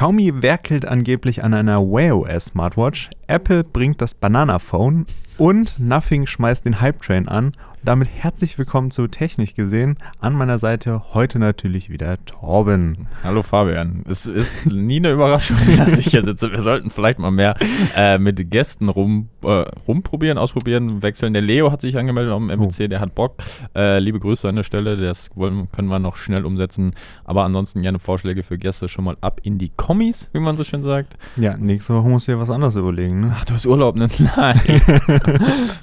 Xiaomi werkelt angeblich an einer Wear OS Smartwatch, Apple bringt das Banana Phone und Nothing schmeißt den Hype Train an damit herzlich willkommen zu Technik gesehen. An meiner Seite heute natürlich wieder Torben. Hallo Fabian. Es ist nie eine Überraschung, dass ich hier sitze. Wir sollten vielleicht mal mehr äh, mit Gästen rum, äh, rumprobieren, ausprobieren, wechseln. Der Leo hat sich angemeldet am MBC, oh. der hat Bock. Äh, liebe Grüße an der Stelle, das wollen, können wir noch schnell umsetzen. Aber ansonsten gerne Vorschläge für Gäste schon mal ab in die Kommis, wie man so schön sagt. Ja, nächste Woche musst du dir was anderes überlegen. Ne? Ach, du hast Urlaub, ne? Nein.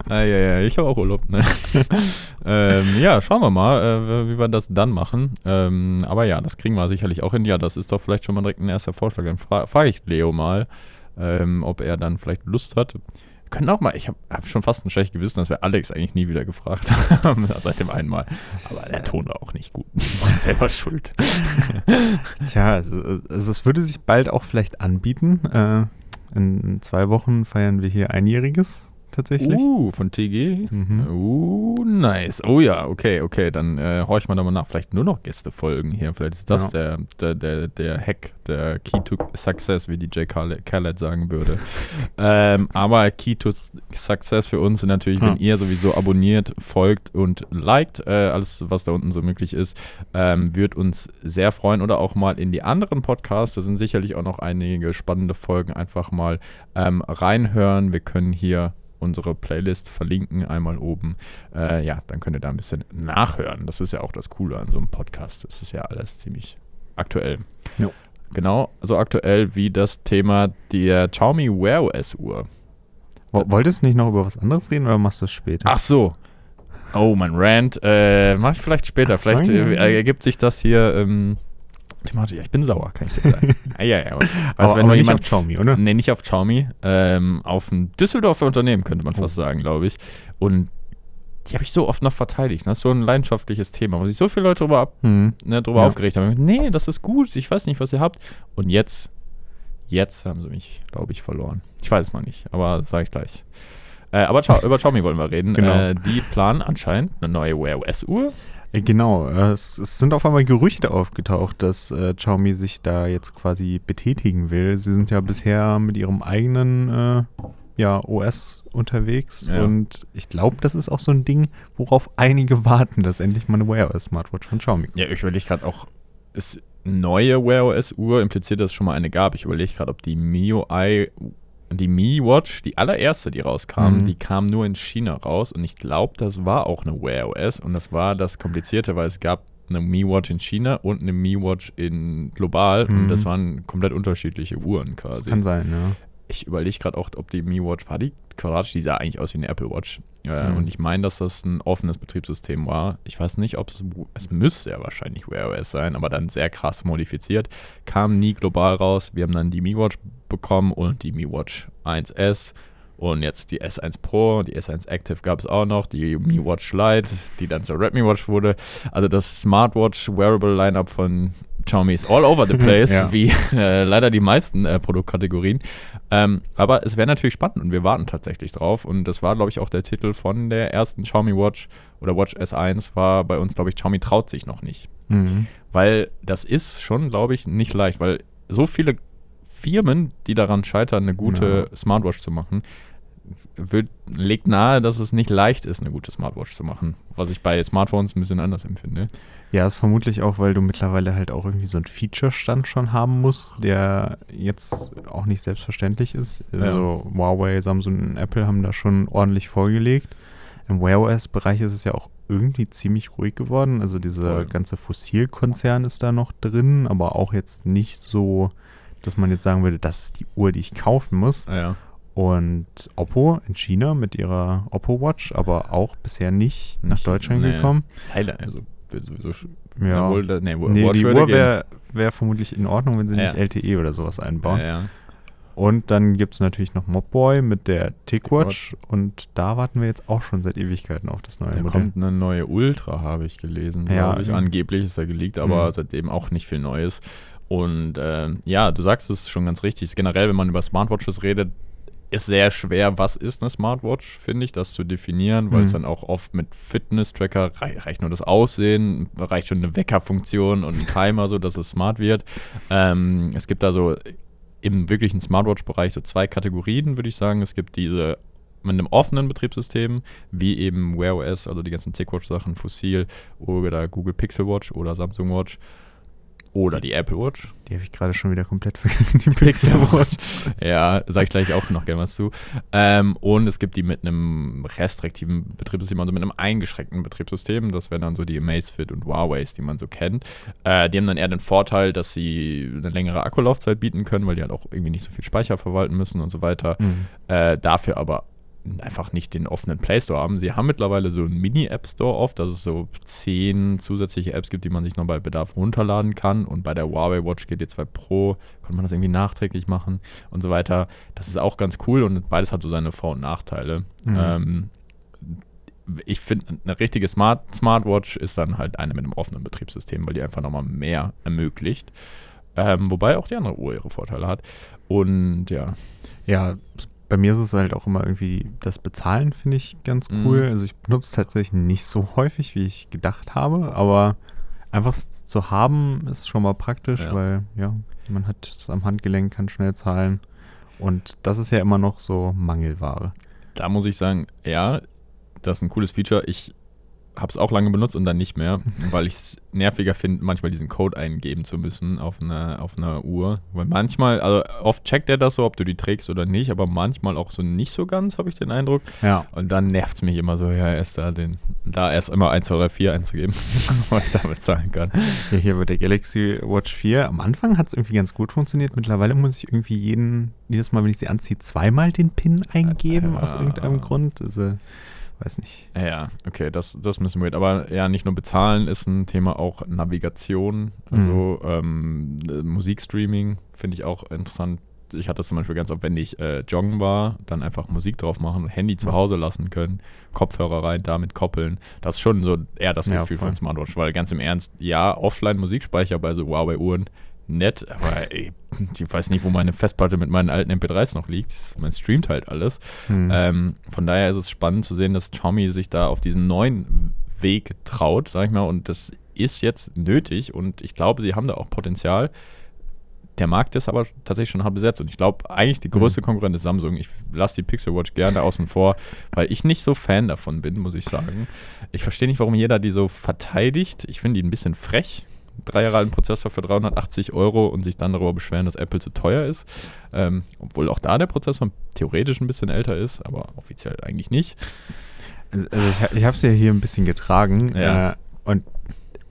ah, ja, ja, ich habe auch Urlaub, ne? ähm, ja, schauen wir mal, äh, wie wir das dann machen. Ähm, aber ja, das kriegen wir sicherlich auch hin. Ja, das ist doch vielleicht schon mal direkt ein erster Vorschlag. Dann fra frage ich Leo mal, ähm, ob er dann vielleicht Lust hat. Wir können auch mal, ich habe hab schon fast ein schlechtes Gewissen, dass wir Alex eigentlich nie wieder gefragt haben, seit dem einen Mal. Aber der Ton war auch nicht gut. War selber schuld. Tja, also, also, es würde sich bald auch vielleicht anbieten. Äh, in, in zwei Wochen feiern wir hier Einjähriges tatsächlich. Uh, von TG. Mhm. Uh, nice. Oh ja, okay, okay. Dann äh, horche ich mal nochmal nach. Vielleicht nur noch Gästefolgen hier. Vielleicht ist das genau. der, der, der, der Hack, der Key to Success, wie DJ Khaled sagen würde. ähm, aber Key to Success für uns ist natürlich, wenn ihr sowieso abonniert, folgt und liked, äh, alles, was da unten so möglich ist, ähm, wird uns sehr freuen. Oder auch mal in die anderen Podcasts. Da sind sicherlich auch noch einige spannende Folgen. Einfach mal ähm, reinhören. Wir können hier unsere Playlist verlinken, einmal oben. Äh, ja, dann könnt ihr da ein bisschen nachhören. Das ist ja auch das Coole an so einem Podcast. Das ist ja alles ziemlich aktuell. Jo. Genau, so aktuell wie das Thema der Xiaomi Wear OS Uhr. Wolltest du nicht noch über was anderes reden oder machst du es später? Ach so. Oh, mein Rant. Äh, mach ich vielleicht später. Vielleicht äh, ergibt sich das hier ähm, Thematisch, ich bin sauer, kann ich dir sagen. ah, ja, ja. Aber, aber, aber nicht auf Xiaomi, oder? Nee, nicht auf Xiaomi. Ähm, auf ein Düsseldorfer Unternehmen, könnte man oh. fast sagen, glaube ich. Und die habe ich so oft noch verteidigt. Das ne? ist so ein leidenschaftliches Thema, wo sich so viele Leute drüber, ab, mhm. ne, drüber ja. aufgeregt haben. Nee, das ist gut, ich weiß nicht, was ihr habt. Und jetzt, jetzt haben sie mich, glaube ich, verloren. Ich weiß es noch nicht, aber sage ich gleich. Äh, aber über Xiaomi wollen wir reden. Genau. Äh, die planen anscheinend eine neue Wear OS-Uhr. Äh, genau, äh, es, es, sind auf einmal Gerüchte aufgetaucht, dass äh, Xiaomi sich da jetzt quasi betätigen will. Sie sind ja bisher mit ihrem eigenen äh, ja, OS unterwegs ja. und ich glaube, das ist auch so ein Ding, worauf einige warten, dass endlich mal eine Wear OS Smartwatch von Xiaomi kommt. Ja, ich überlege gerade auch, ist neue Wear OS Uhr impliziert, dass es schon mal eine gab. Ich überlege gerade, ob die MIUI die Mi Watch, die allererste, die rauskam, mhm. die kam nur in China raus und ich glaube, das war auch eine Wear OS und das war das Komplizierte, weil es gab eine Mi Watch in China und eine Mi Watch in global mhm. und das waren komplett unterschiedliche Uhren quasi. Das kann sein, ja. Ich überlege gerade auch, ob die Mi Watch war die quadratisch, die sah eigentlich aus wie eine Apple Watch. Äh, mhm. Und ich meine, dass das ein offenes Betriebssystem war. Ich weiß nicht, ob es, es müsste ja wahrscheinlich Wear OS sein, aber dann sehr krass modifiziert. Kam nie global raus. Wir haben dann die Mi Watch bekommen und die Mi Watch 1S. Und jetzt die S1 Pro, die S1 Active gab es auch noch, die Mi Watch Lite, die dann zur Redmi Watch wurde. Also das Smartwatch Wearable Lineup von Xiaomi ist all over the place, ja. wie äh, leider die meisten äh, Produktkategorien. Ähm, aber es wäre natürlich spannend und wir warten tatsächlich drauf. Und das war, glaube ich, auch der Titel von der ersten Xiaomi Watch oder Watch S1 war bei uns, glaube ich, Xiaomi traut sich noch nicht. Mhm. Weil das ist schon, glaube ich, nicht leicht, weil so viele Firmen, die daran scheitern, eine gute ja. Smartwatch zu machen, wird, legt nahe, dass es nicht leicht ist, eine gute Smartwatch zu machen. Was ich bei Smartphones ein bisschen anders empfinde. Ja, ist vermutlich auch, weil du mittlerweile halt auch irgendwie so einen Feature-Stand schon haben musst, der jetzt auch nicht selbstverständlich ist. Also ja. Huawei, Samsung und Apple haben da schon ordentlich vorgelegt. Im Wear OS-Bereich ist es ja auch irgendwie ziemlich ruhig geworden. Also dieser ganze Fossil-Konzern ist da noch drin, aber auch jetzt nicht so dass man jetzt sagen würde, das ist die Uhr, die ich kaufen muss. Ja. Und Oppo in China mit ihrer Oppo Watch, aber auch bisher nicht, nicht nach Deutschland nee, gekommen. Leider, also sowieso. Ja, wohl, nee, nee die Uhr wäre wär vermutlich in Ordnung, wenn sie ja. nicht LTE oder sowas einbauen. Ja. Und dann gibt es natürlich noch Mobboy mit der TicWatch und da warten wir jetzt auch schon seit Ewigkeiten auf das neue da Modell. kommt eine neue Ultra, habe ich gelesen. Ja, ich. Angeblich ist er geleakt, aber mhm. seitdem auch nicht viel Neues. Und äh, ja, du sagst es schon ganz richtig. Generell, wenn man über Smartwatches redet, ist sehr schwer, was ist eine Smartwatch, finde ich, das zu definieren, weil Mhm. es dann auch oft mit Fitness-Tracker rei reicht nur das Aussehen, reicht schon eine Weckerfunktion und ein Timer, so dass es smart wird. Ähm, es gibt da so im wirklichen Smartwatch-Bereich so zwei Kategorien, würde ich sagen. Es gibt diese mit einem offenen Betriebssystem, wie eben Wear OS, also die ganzen TicWatch-Sachen, Fossil oder Google Pixel Watch oder Samsung Watch oder die Apple Watch. Die habe ich gerade schon wieder komplett vergessen, die Pixel Watch. Ja, sag ich gleich auch noch gerne was zu. Ähm, und es gibt die mit einem restriktiven Betriebssystem, also mit einem eingeschränkten Betriebssystem. Das wären dann so die Amazfit und Huaweis, die man so kennt. Äh, die haben dann eher den Vorteil, dass sie eine längere Akkulaufzeit bieten können, weil die halt auch irgendwie nicht so viel Speicher verwalten müssen und so weiter. Mhm. Äh, dafür aber einfach nicht den offenen Play Store haben. Sie haben mittlerweile so einen Mini-App Store oft, dass es so zehn zusätzliche Apps gibt, die man sich noch bei Bedarf runterladen kann. Und bei der Huawei Watch GT2 Pro kann man das irgendwie nachträglich machen und so weiter. Das ist auch ganz cool und beides hat so seine Vor- und Nachteile. Mhm. Ähm, ich finde, eine richtige Smart Smartwatch ist dann halt eine mit einem offenen Betriebssystem, weil die einfach nochmal mehr ermöglicht. Ähm, wobei auch die andere Uhr ihre Vorteile hat. Und ja, Ja, bei mir ist es halt auch immer irgendwie, das Bezahlen finde ich ganz cool. Mhm. Also ich benutze es tatsächlich nicht so häufig, wie ich gedacht habe, aber einfach es zu haben ist schon mal praktisch, Ja. weil ja, man hat es am Handgelenk, kann schnell zahlen. Und das ist ja immer noch so Mangelware. Da muss ich sagen, ja, das ist ein cooles Feature. Ich habe es auch lange benutzt und dann nicht mehr, weil ich es nerviger finde, manchmal diesen Code eingeben zu müssen auf einer auf einer Uhr. Weil manchmal, also oft checkt er das so, ob du die trägst oder nicht, aber manchmal auch so nicht so ganz, habe ich den Eindruck. Ja. Und dann nervt es mich immer so, ja, erst da den, da erst immer 1, 2, 3, 4 einzugeben, weil ich damit zahlen kann. Ja, hier bei der Galaxy Watch 4, am Anfang hat es irgendwie ganz gut funktioniert. Mittlerweile muss ich irgendwie jeden, jedes Mal, wenn ich sie anziehe, zweimal den PIN eingeben, Ja. aus irgendeinem Grund. Also, weiß nicht. Ja, okay, das, das müssen wir. Aber ja, nicht nur bezahlen ist ein Thema, auch Navigation, also ähm, äh, Musikstreaming finde ich auch interessant. Ich hatte das zum Beispiel ganz oft, wenn ich äh, joggen war, dann einfach Musik drauf machen, Handy zu Ja. Hause lassen können, Kopfhörer rein, damit koppeln. Das ist schon so eher das Ja, Gefühl voll. von Smartwatch, weil ganz im Ernst, ja, Offline-Musikspeicher bei so Huawei-Uhren, nett, aber ey, ich weiß nicht, wo meine Festplatte mit meinen alten MP3s noch liegt. Man streamt halt alles. Hm. Ähm, von daher ist es spannend zu sehen, dass Xiaomi sich da auf diesen neuen Weg traut, sag ich mal, und das ist jetzt nötig und ich glaube, sie haben da auch Potenzial. Der Markt ist aber tatsächlich schon hart besetzt und ich glaube, eigentlich die größte Konkurrent ist Samsung. Ich lasse die Pixel Watch gerne außen vor, weil ich nicht so Fan davon bin, muss ich sagen. Ich verstehe nicht, warum jeder die so verteidigt. Ich finde die ein bisschen frech. Drei Jahre alten Prozessor für 380 Euro und sich dann darüber beschweren, dass Apple zu teuer ist. Ähm, obwohl auch da der Prozessor theoretisch ein bisschen älter ist, aber offiziell eigentlich nicht. Also also ich, ich habe es ja hier ein bisschen getragen. Ja. Äh, und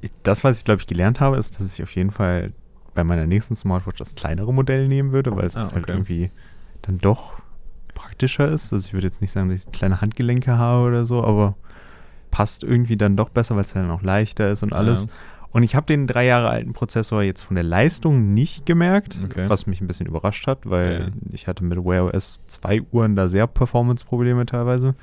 ich, das, was ich glaube ich gelernt habe, ist, dass ich auf jeden Fall bei meiner nächsten Smartwatch das kleinere Modell nehmen würde, weil es Ah, halt okay. irgendwie dann doch praktischer ist. Also ich würde jetzt nicht sagen, dass ich kleine Handgelenke habe oder so, aber passt irgendwie dann doch besser, weil es dann auch leichter ist und alles. Ja. Und ich habe den drei Jahre alten Prozessor jetzt von der Leistung nicht gemerkt, Okay. was mich ein bisschen überrascht hat, weil Ja. ich hatte mit Wear OS 2 Uhren da sehr Performance-Probleme teilweise.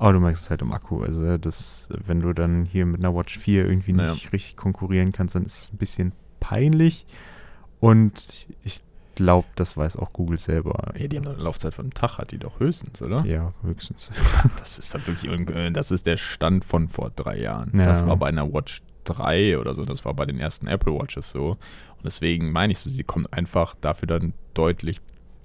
Aber du merkst es halt im Akku. Also, das, wenn du dann hier mit einer Watch 4 irgendwie nicht richtig konkurrieren kannst, dann ist es ein bisschen peinlich. Und ich glaube, das weiß auch Google selber. Ja, die haben eine Laufzeit von einem Tag, hat die doch höchstens, oder? Ja, höchstens. Das ist dann wirklich, äh, das ist der Stand von vor drei Jahren. Ja. Das war bei einer Watch 3 oder so, das war bei den ersten Apple Watches so. Und deswegen meine ich so, sie kommt einfach dafür dann deutlich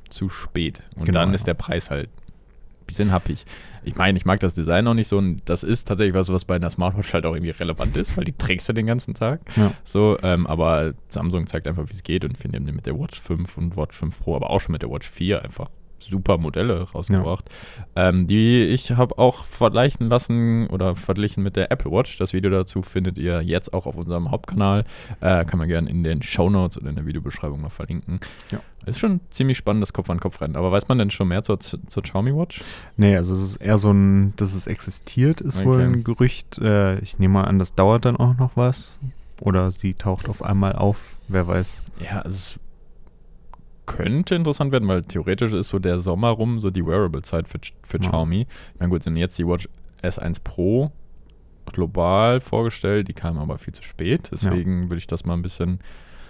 zu spät. Und Genau, dann ja. ist der Preis halt ein bisschen happig. Ich meine, ich mag das Design noch nicht so und das ist tatsächlich was, was bei einer Smartwatch halt auch irgendwie relevant ist, weil die trägst du den ganzen Tag. Ja. So, ähm, aber Samsung zeigt einfach, wie es geht und ich finde, die haben mit der Watch 5 und Watch 5 Pro, aber auch schon mit der Watch 4 einfach super Modelle rausgebracht. Ähm, die ich habe auch vergleichen lassen oder verglichen mit der Apple Watch. Das Video dazu findet ihr jetzt auch auf unserem Hauptkanal. Äh, kann man gerne in den Show Notes oder in der Videobeschreibung mal verlinken. Ja. Ist schon ziemlich spannendes Kopf-an-Kopf-Rennen. Aber weiß man denn schon mehr zur, zur Xiaomi Watch? Nee, also es ist eher so ein, dass es existiert, ist wohl Okay. ein Gerücht. Äh, ich nehme mal an, das dauert dann auch noch was. Oder sie taucht auf einmal auf, wer weiß. Ja, also es könnte interessant werden, weil theoretisch ist so der Sommer rum so die Wearable-Zeit für, für Ja. Xiaomi. Ich meine, gut, sind jetzt die Watch S1 Pro global vorgestellt, die kam aber viel zu spät. Deswegen würde ich das mal ein bisschen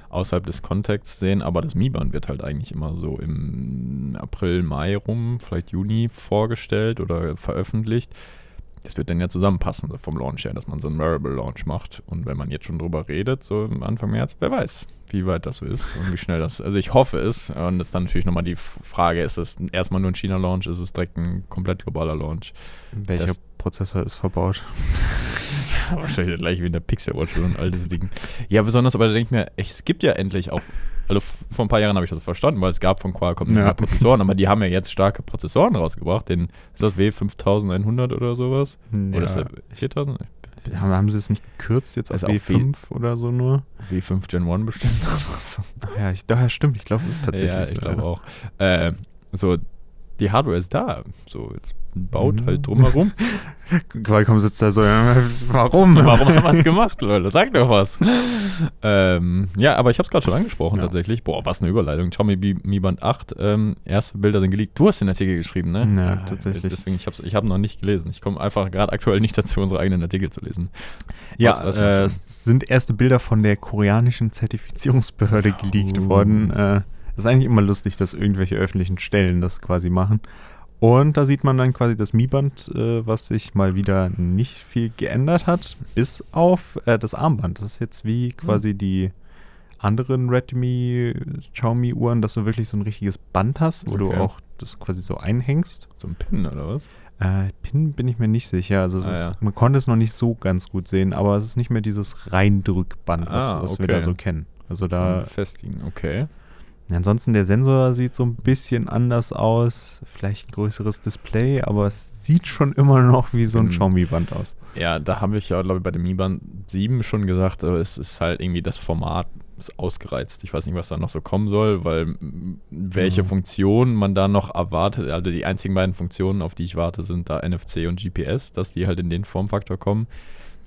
außerhalb des Kontexts sehen, aber das Mi-Band wird halt eigentlich immer so im April, Mai rum, vielleicht Juni vorgestellt oder veröffentlicht das wird dann ja zusammenpassen so vom Launch her, dass man so einen Wearable-Launch macht. Und wenn man jetzt schon drüber redet, so Anfang März, wer weiß, wie weit das so ist und wie schnell das. Also ich hoffe es. Und das ist dann natürlich nochmal die Frage: Ist es erstmal nur ein China-Launch? Ist es direkt ein komplett globaler Launch? Welcher das, Prozessor ist verbaut? ja, wahrscheinlich gleich wie in der Pixel Watch oder ein altes Ding. Ja, besonders, aber da denke ich mir, es gibt ja endlich auch also vor ein paar Jahren habe ich das verstanden, weil es gab von Qualcomm ja. Prozessoren, aber die haben ja jetzt starke Prozessoren rausgebracht. Den, ist das W5100 oder sowas? Ja. Oder ist das 4000? Haben, haben sie es nicht gekürzt jetzt auf W5 oder so nur? W5 Gen 1 bestimmt. Ach ja, ich, ja, stimmt. Ich glaube, es ist tatsächlich ja, ich so. glaube auch. Äh, so, die Hardware ist da. So, jetzt baut halt drumherum. Qualcomm sitzt da so, ja, warum? Warum haben wir es gemacht, Leute? Sag doch was. ähm, ja, aber ich habe es gerade schon angesprochen ja. tatsächlich. Boah, was eine Überleitung. Xiaomi Mi Band 8, ähm, erste Bilder sind geleakt. Du hast den Artikel geschrieben, ne? Ja, ah, tatsächlich. Deswegen, ich habe ich hab noch nicht gelesen. Ich komme einfach gerade aktuell nicht dazu, unsere eigenen Artikel zu lesen. Ja, was, äh, es sind erste Bilder von der koreanischen Zertifizierungsbehörde geleakt oh. worden. Äh, ist eigentlich immer lustig, dass irgendwelche öffentlichen Stellen das quasi machen. Und da sieht man dann quasi das Mi-Band, äh, was sich mal wieder nicht viel geändert hat, bis auf äh, das Armband. Das ist jetzt wie quasi mhm. die anderen Redmi, Xiaomi-Uhren, dass du wirklich so ein richtiges Band hast, wo okay. du auch das quasi so einhängst. So ein Pin oder was? Äh, Pin bin ich mir nicht sicher. Also ah, ist, ja. man konnte es noch nicht so ganz gut sehen, aber es ist nicht mehr dieses Reindrückband, was, ah, was okay. wir da so kennen. Also da. So festigen, okay. Ansonsten der Sensor sieht so ein bisschen anders aus, vielleicht ein größeres Display, aber es sieht schon immer noch wie so ein hm. Xiaomi-Band aus. Ja, da habe ich ja, glaube ich, bei dem Mi Band 7 schon gesagt, es ist halt irgendwie das Format ist ausgereizt. Ich weiß nicht, was da noch so kommen soll, weil welche mhm. Funktionen man da noch erwartet, also die einzigen beiden Funktionen, auf die ich warte, sind da NFC und GPS, dass die halt in den Formfaktor kommen.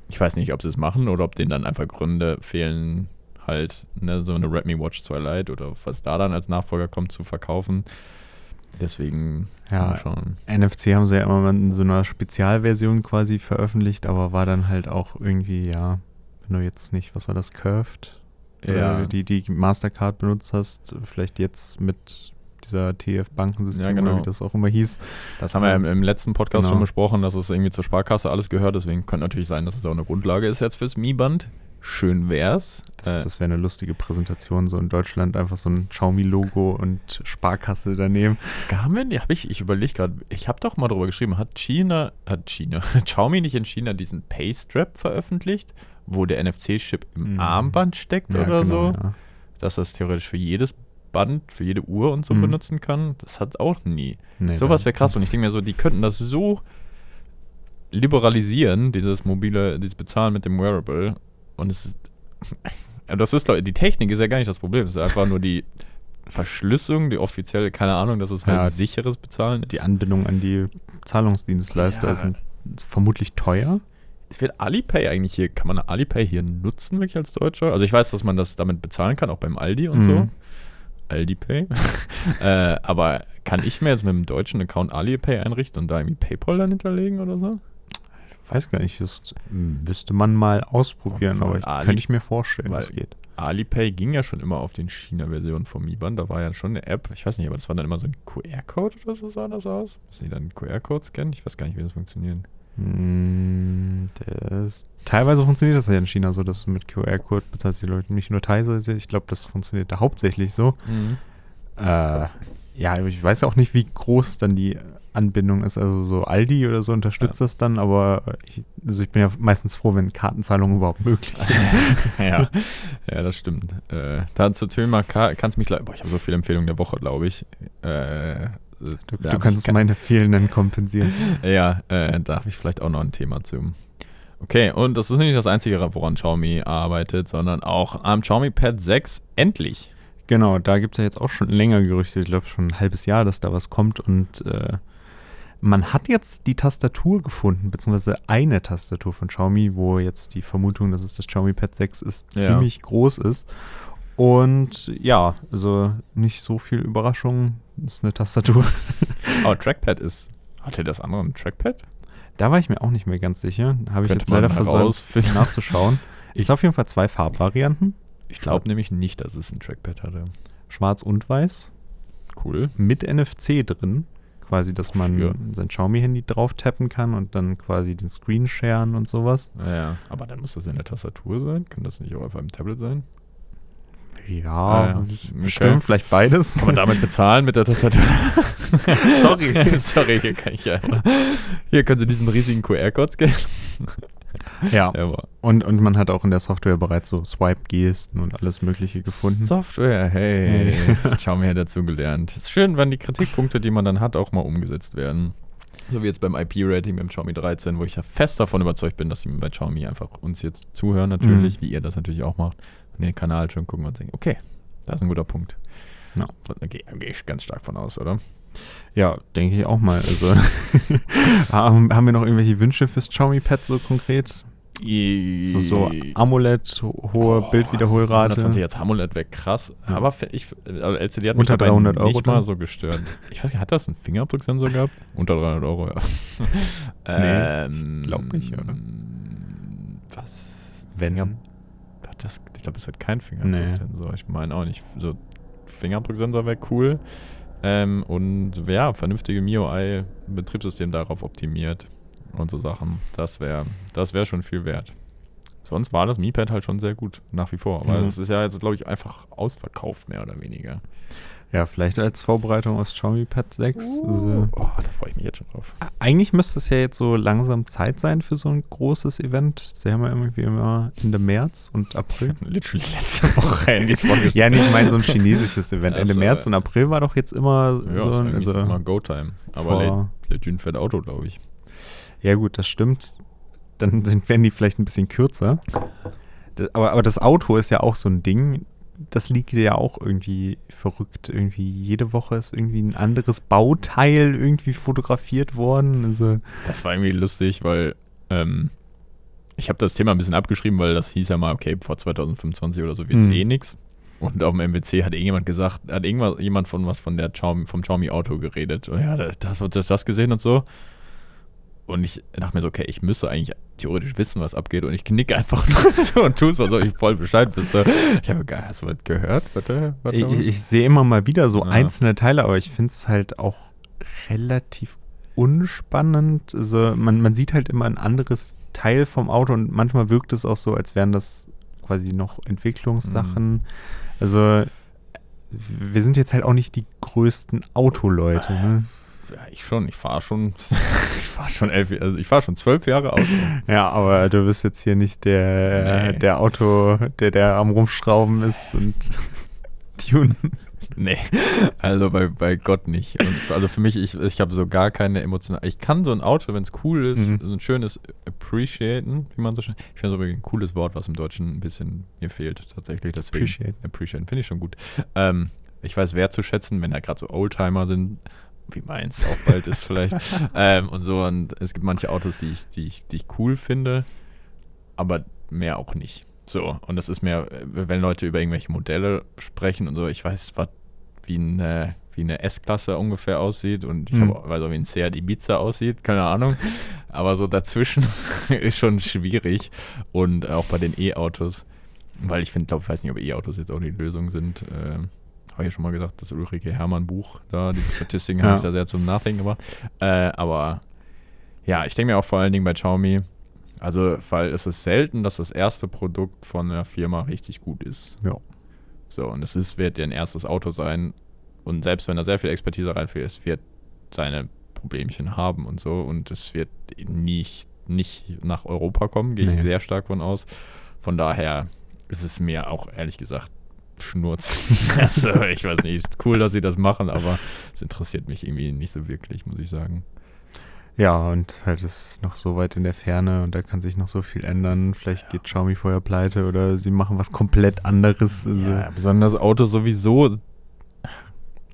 Ich weiß nicht, ob sie es machen oder ob denen dann einfach Gründe fehlen, halt ne, so eine Redmi Watch 2 Lite oder was da dann als Nachfolger kommt, zu verkaufen. Deswegen ja, schauen. NFC haben sie ja immer in so einer Spezialversion quasi veröffentlicht, aber war dann halt auch irgendwie, ja, wenn du jetzt nicht, was war das, Curved? Ja. die, die Mastercard benutzt hast, vielleicht jetzt mit dieser TF-Bankensystem, ja, genau. wie das auch immer hieß. Das haben wir im, im letzten Podcast genau. schon besprochen, dass es irgendwie zur Sparkasse alles gehört. Deswegen könnte natürlich sein, dass es auch eine Grundlage ist jetzt fürs Mi-Band. Schön wär's. Das, äh, das wäre eine lustige Präsentation, so in Deutschland einfach so ein Xiaomi-Logo und Sparkasse daneben. Garmin, ja, hab ich, ich überlege gerade, ich habe doch mal drüber geschrieben, hat China, hat China, Xiaomi nicht in China diesen Paystrap veröffentlicht, wo der NFC-Chip im mhm. Armband steckt ja, oder genau, so? Ja. Dass das theoretisch für jedes Band, für jede Uhr und so mhm. benutzen kann. Das hat auch nie. Nee, Sowas wäre krass und ich denke mir so, die könnten das so liberalisieren, dieses mobile, dieses Bezahlen mit dem Wearable und es ist. Das ist, die Technik ist ja gar nicht das Problem. Es ist einfach nur die Verschlüsselung, die offizielle, keine Ahnung, dass es halt ja, sicheres Bezahlen ist. Die Anbindung an die Zahlungsdienstleister ja. ist vermutlich teuer. Es wird Alipay eigentlich hier, kann man Alipay hier nutzen, wirklich als Deutscher? Also ich weiß, dass man das damit bezahlen kann, auch beim Aldi und mhm. so. Aldi-Pay. äh, aber kann ich mir jetzt mit dem deutschen Account Alipay einrichten und da irgendwie PayPal dann hinterlegen oder so? Weiß gar nicht, das müsste man mal ausprobieren, aber Ali, könnte ich mir vorstellen, es geht. Alipay ging ja schon immer auf den China-Versionen vom Mi-Band, da war ja schon eine App, ich weiß nicht, aber das war dann immer so ein QR-Code oder so sah das aus? Müssen die dann QR-Code scannen? Ich weiß gar nicht, wie das funktioniert. Hm, das, teilweise funktioniert das ja in China so, dass du mit QR-Code bezahlst die Leute nicht nur teilweise, ich glaube, das funktioniert da hauptsächlich so. Mhm. Äh, ja, ich weiß auch nicht, wie groß dann die Anbindung ist. Also so Aldi oder so unterstützt ja. das dann, aber ich, also ich bin ja meistens froh, wenn Kartenzahlung überhaupt möglich ist. ja. ja, das stimmt. Äh, dann zu Thema, kannst mich gleich, boah, ich habe so viele Empfehlungen der Woche, glaube ich. Äh, du, du kannst kann, meine fehlenden kompensieren. ja, äh, da habe ich vielleicht auch noch ein Thema zu. Okay, und das ist nicht das Einzige, woran Xiaomi arbeitet, sondern auch am Xiaomi Pad 6 endlich. Genau, da gibt es ja jetzt auch schon länger Gerüchte, ich glaube schon ein halbes Jahr, dass da was kommt und äh, man hat jetzt die Tastatur gefunden, beziehungsweise eine Tastatur von Xiaomi, wo jetzt die Vermutung, dass es das Xiaomi Pad 6 ist, ja. ziemlich groß ist. Und ja, also nicht so viel Überraschung, ist eine Tastatur. Aber Trackpad ist. Hatte das andere ein Trackpad? Da war ich mir auch nicht mehr ganz sicher. Habe ich jetzt leider versäumt nachzuschauen. ist auf jeden Fall zwei Farbvarianten. Ich glaube nämlich nicht, dass es ein Trackpad hatte. Schwarz und weiß. Cool. Mit NFC drin. Quasi, dass man Wofür? sein Xiaomi-Handy drauf tappen kann und dann quasi den Screen sharen und sowas. Ja, aber dann muss das in der Tastatur sein. Kann das nicht auch einfach im Tablet sein? Ja, Ah, ja. stimmt, Okay. vielleicht beides. Kann man damit bezahlen mit der Tastatur? Sorry. Sorry, hier kann ich ja. Hier können Sie diesen riesigen QR-Code scannen. ja. Und, und man hat auch in der Software bereits so Swipe-Gesten und alles Mögliche gefunden. Software, hey. Hey. Schau mir dazu gelernt. Ist schön, wenn die Kritikpunkte, die man dann hat, auch mal umgesetzt werden. So wie jetzt beim IP-Rating beim Xiaomi 13, wo ich ja fest davon überzeugt bin, dass sie bei Xiaomi einfach uns jetzt zuhören, natürlich, Mhm. wie ihr das natürlich auch macht, und den Kanal schon gucken und denken, okay, das ist ein guter Punkt. Ja. Da gehe geh ich ganz stark von aus, oder? Ja, denke ich auch mal. Also haben, haben wir noch irgendwelche Wünsche fürs Xiaomi-Pad so konkret? So, so AMOLED, ho- hohe Bildwiederholrate. 120 Hertz AMOLED wäre krass, Ja. aber ich, also LCD hat Unter mich dabei 300 Euro nicht mal so gestört. Ich weiß nicht, hat das einen Fingerabdrucksensor gehabt? Unter 300 Euro, ja. Nee, ich glaub nicht, oder? Was? Wenn. Finger, hat das, ich glaube, es hat keinen Fingerabdrucksensor. Ich meine auch nicht. So Fingerabdrucksensor wäre cool. Ähm, und ja, vernünftige MIUI-Betriebssystem darauf optimiert und so Sachen. Das wäre das wär schon viel wert. Sonst war das Mi Pad halt schon sehr gut, nach wie vor. Weil Mhm. es ist ja jetzt, glaube ich, einfach ausverkauft, mehr oder weniger. Ja, vielleicht als Vorbereitung aus Xiaomi Pad 6. Also, Oh, da freue ich mich jetzt schon drauf. eigentlich müsste es ja jetzt so langsam Zeit sein für so ein großes Event. Sie haben ja irgendwie immer Ende März und April. Literally letzte Woche ja, nee, ich meine so ein chinesisches Event. Ende so, März und April war doch jetzt immer Ja, so ein. Also, immer Go-Time. Aber Legend fährt Auto, glaube ich. Ja, gut, das stimmt. Dann sind, werden die vielleicht ein bisschen kürzer. Das, aber, aber das Auto ist ja auch so ein Ding. Das liegt ja auch irgendwie verrückt. Irgendwie jede Woche ist irgendwie ein anderes Bauteil irgendwie fotografiert worden. Also, Das war irgendwie lustig, weil ähm, ich habe das Thema ein bisschen abgeschrieben, weil das hieß ja mal, okay, vor 2025 oder so wird es Hm. eh nix. Und auf dem MWC hat irgendjemand gesagt, hat irgendwann jemand von was von der Xiaomi, vom Xiaomi Auto geredet. Und ja, das, das, das, das gesehen und so. Und ich dachte mir so, okay, ich müsste eigentlich theoretisch wissen, was abgeht. Und ich knicke einfach nur so und tue so, als ob ich voll Bescheid wüsste. Ich habe gar hast du was gehört? Warte, warte. ich, ich sehe immer mal wieder so Ja. einzelne Teile, aber ich finde es halt auch relativ unspannend. Also man, man sieht halt immer ein anderes Teil vom Auto und manchmal wirkt es auch so, als wären das quasi noch Entwicklungssachen. Mhm. Also wir sind jetzt halt auch nicht die größten Autoleute. Ne? Ja, ich schon. Ich fahre schon, ich fahre schon elf, also ich fahre schon zwölf Jahre Auto. Ja, aber du bist jetzt hier nicht der, Nee. der Auto, der, der am Rumschrauben ist und tunen. Nee, also bei, bei Gott nicht. Und also für mich, ich, ich habe so gar keine emotionale. Ich kann so ein Auto, wenn es cool ist, Mhm. so ein schönes appreciaten, wie man so schön. Ich finde so ein cooles Wort, was im Deutschen ein bisschen mir fehlt, tatsächlich. Deswegen, Appreciate. Appreciaten, finde ich schon gut. Ähm, ich weiß wertzuschätzen, wenn da gerade so Oldtimer sind, wie meins auch bald ist vielleicht. ähm, und so. Und es gibt manche Autos, die ich, die ich, die ich cool finde, aber mehr auch nicht. So, und das ist mehr, äh, wenn Leute über irgendwelche Modelle sprechen und so, ich weiß, was wie eine, wie eine S-Klasse ungefähr aussieht und ich Hm. hab- weiß auch, wie ein Seat Ibiza aussieht, keine Ahnung. Aber so dazwischen ist schon schwierig und auch bei den E-Autos, weil ich finde, glaube, ich weiß nicht, ob E-Autos jetzt auch die Lösung sind. Ähm, habe ich schon mal gesagt, das Ulrike Hermann Buch da, die Statistiken Ja. habe ich da sehr zum Nachdenken gemacht. Äh, aber ja, ich denke mir auch vor allen Dingen bei Xiaomi, also, weil es ist selten, dass das erste Produkt von einer Firma richtig gut ist. Ja. So, und es ist, wird ein erstes Auto sein. Und selbst wenn da sehr viel Expertise reinfällt, es wird seine Problemchen haben und so. Und es wird nicht, nicht nach Europa kommen, gehe ich Nee. sehr stark von aus. Von daher ist es mir auch ehrlich gesagt Schnurz. also, ich weiß nicht, ist cool, dass sie das machen, aber es interessiert mich irgendwie nicht so wirklich, muss ich sagen. Ja, und halt ist noch so weit in der Ferne und da kann sich noch so viel ändern. Vielleicht geht Xiaomi vorher pleite oder sie machen was komplett anderes. Also, Ja, besonders Auto sowieso.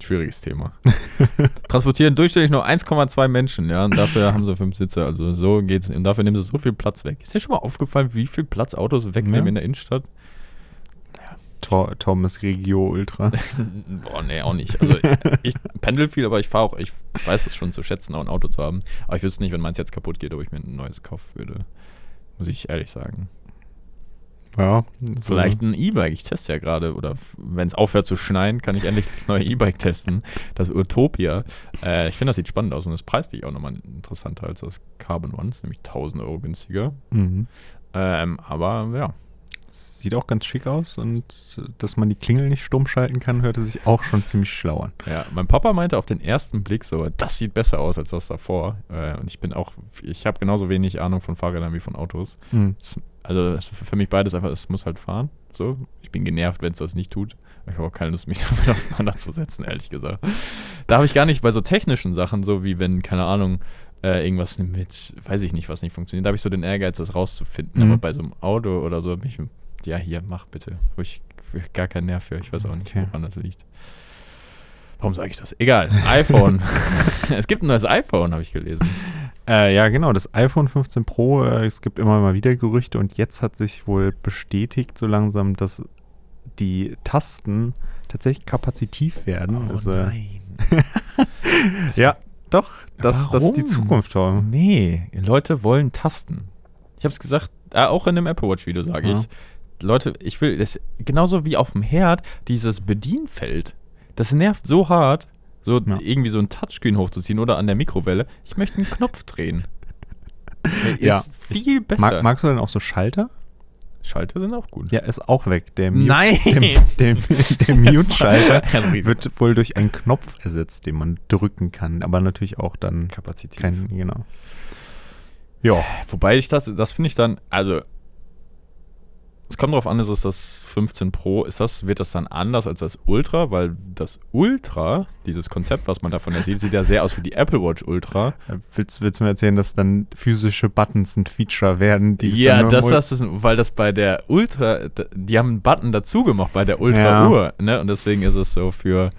Schwieriges Thema. Transportieren durchschnittlich nur 1,2 Menschen, ja, und dafür haben sie fünf Sitze. Also so geht's. Und dafür nehmen sie so viel Platz weg. Ist dir schon mal aufgefallen, wie viel Platz Autos wegnehmen Ja. in der Innenstadt? Thomas Regio Ultra. Boah, nee, auch nicht. Also ich pendel viel, aber ich fahre auch, ich weiß es schon zu schätzen, auch ein Auto zu haben. Aber ich wüsste nicht, wenn meins jetzt kaputt geht, ob ich mir ein neues kaufen würde. Muss ich ehrlich sagen. Ja, Vielleicht ein E-Bike. Ich teste ja gerade. Oder wenn es aufhört zu schneien, kann ich endlich das neue E-Bike testen. Das Utopia. Äh, ich finde, das sieht spannend aus und ist preislich auch nochmal interessanter als das Carbon One. Das ist nämlich 1000 Euro günstiger. Mhm. Ähm, aber ja, Sieht auch ganz schick aus und dass man die Klingel nicht stumm schalten kann, hörte sich auch schon ziemlich schlau an. Ja, mein Papa meinte auf den ersten Blick so, das sieht besser aus als das davor. Äh, und ich bin auch, ich habe genauso wenig Ahnung von Fahrrädern wie von Autos. Mhm. Also für mich beides einfach, es muss halt fahren. So, ich bin genervt, wenn es das nicht tut. Ich habe auch keine Lust, mich damit auseinanderzusetzen, ehrlich gesagt. Da habe ich gar nicht bei so technischen Sachen, so wie wenn, keine Ahnung, äh, irgendwas mit, weiß ich nicht, was nicht funktioniert. Da habe ich so den Ehrgeiz, das rauszufinden. Mhm. Aber bei so einem Auto oder so, bin ich, ja, hier, mach bitte. Wo ich gar keinen Nerv für. Ich weiß auch nicht, Okay. woran das liegt. Warum sage ich das? Egal. iPhone. es gibt ein neues iPhone, habe ich gelesen. Äh, ja, genau, das iPhone 15 Pro, äh, es gibt immer mal wieder Gerüchte und jetzt hat sich wohl bestätigt so langsam, dass die Tasten tatsächlich kapazitiv werden. also, Oh nein. ja, doch, das, das ist die? Zukunft, Tom. Nee, Leute wollen Tasten. Ich habe es gesagt, äh, auch in dem Apple Watch Video sage Ja. ich Leute, ich will das genauso wie auf dem Herd dieses Bedienfeld. Das nervt so hart, so Ja. irgendwie so ein Touchscreen hochzuziehen oder an der Mikrowelle. Ich möchte einen Knopf drehen. Ist Ja, viel besser. Mag, magst du denn auch so Schalter? Schalter sind auch gut. Ja, ist auch weg. Der Mute-Schalter wird wohl durch einen Knopf ersetzt, den man drücken kann, aber natürlich auch dann Kapazität. kein, genau. Ja, Wobei ich das, das finde ich dann, also es kommt drauf an, ist es das 15 Pro, ist das, wird das dann anders als das Ultra, weil das Ultra, dieses Konzept, was man davon ja sieht, sieht ja sehr aus wie die Apple Watch Ultra. Äh, willst, willst du mir erzählen, dass dann physische Buttons ein Feature werden, die ja, das, das ist, weil das bei der Ultra, die haben einen Button dazu gemacht bei der Ja. Ultra-Uhr, ne? Und deswegen ist es so für,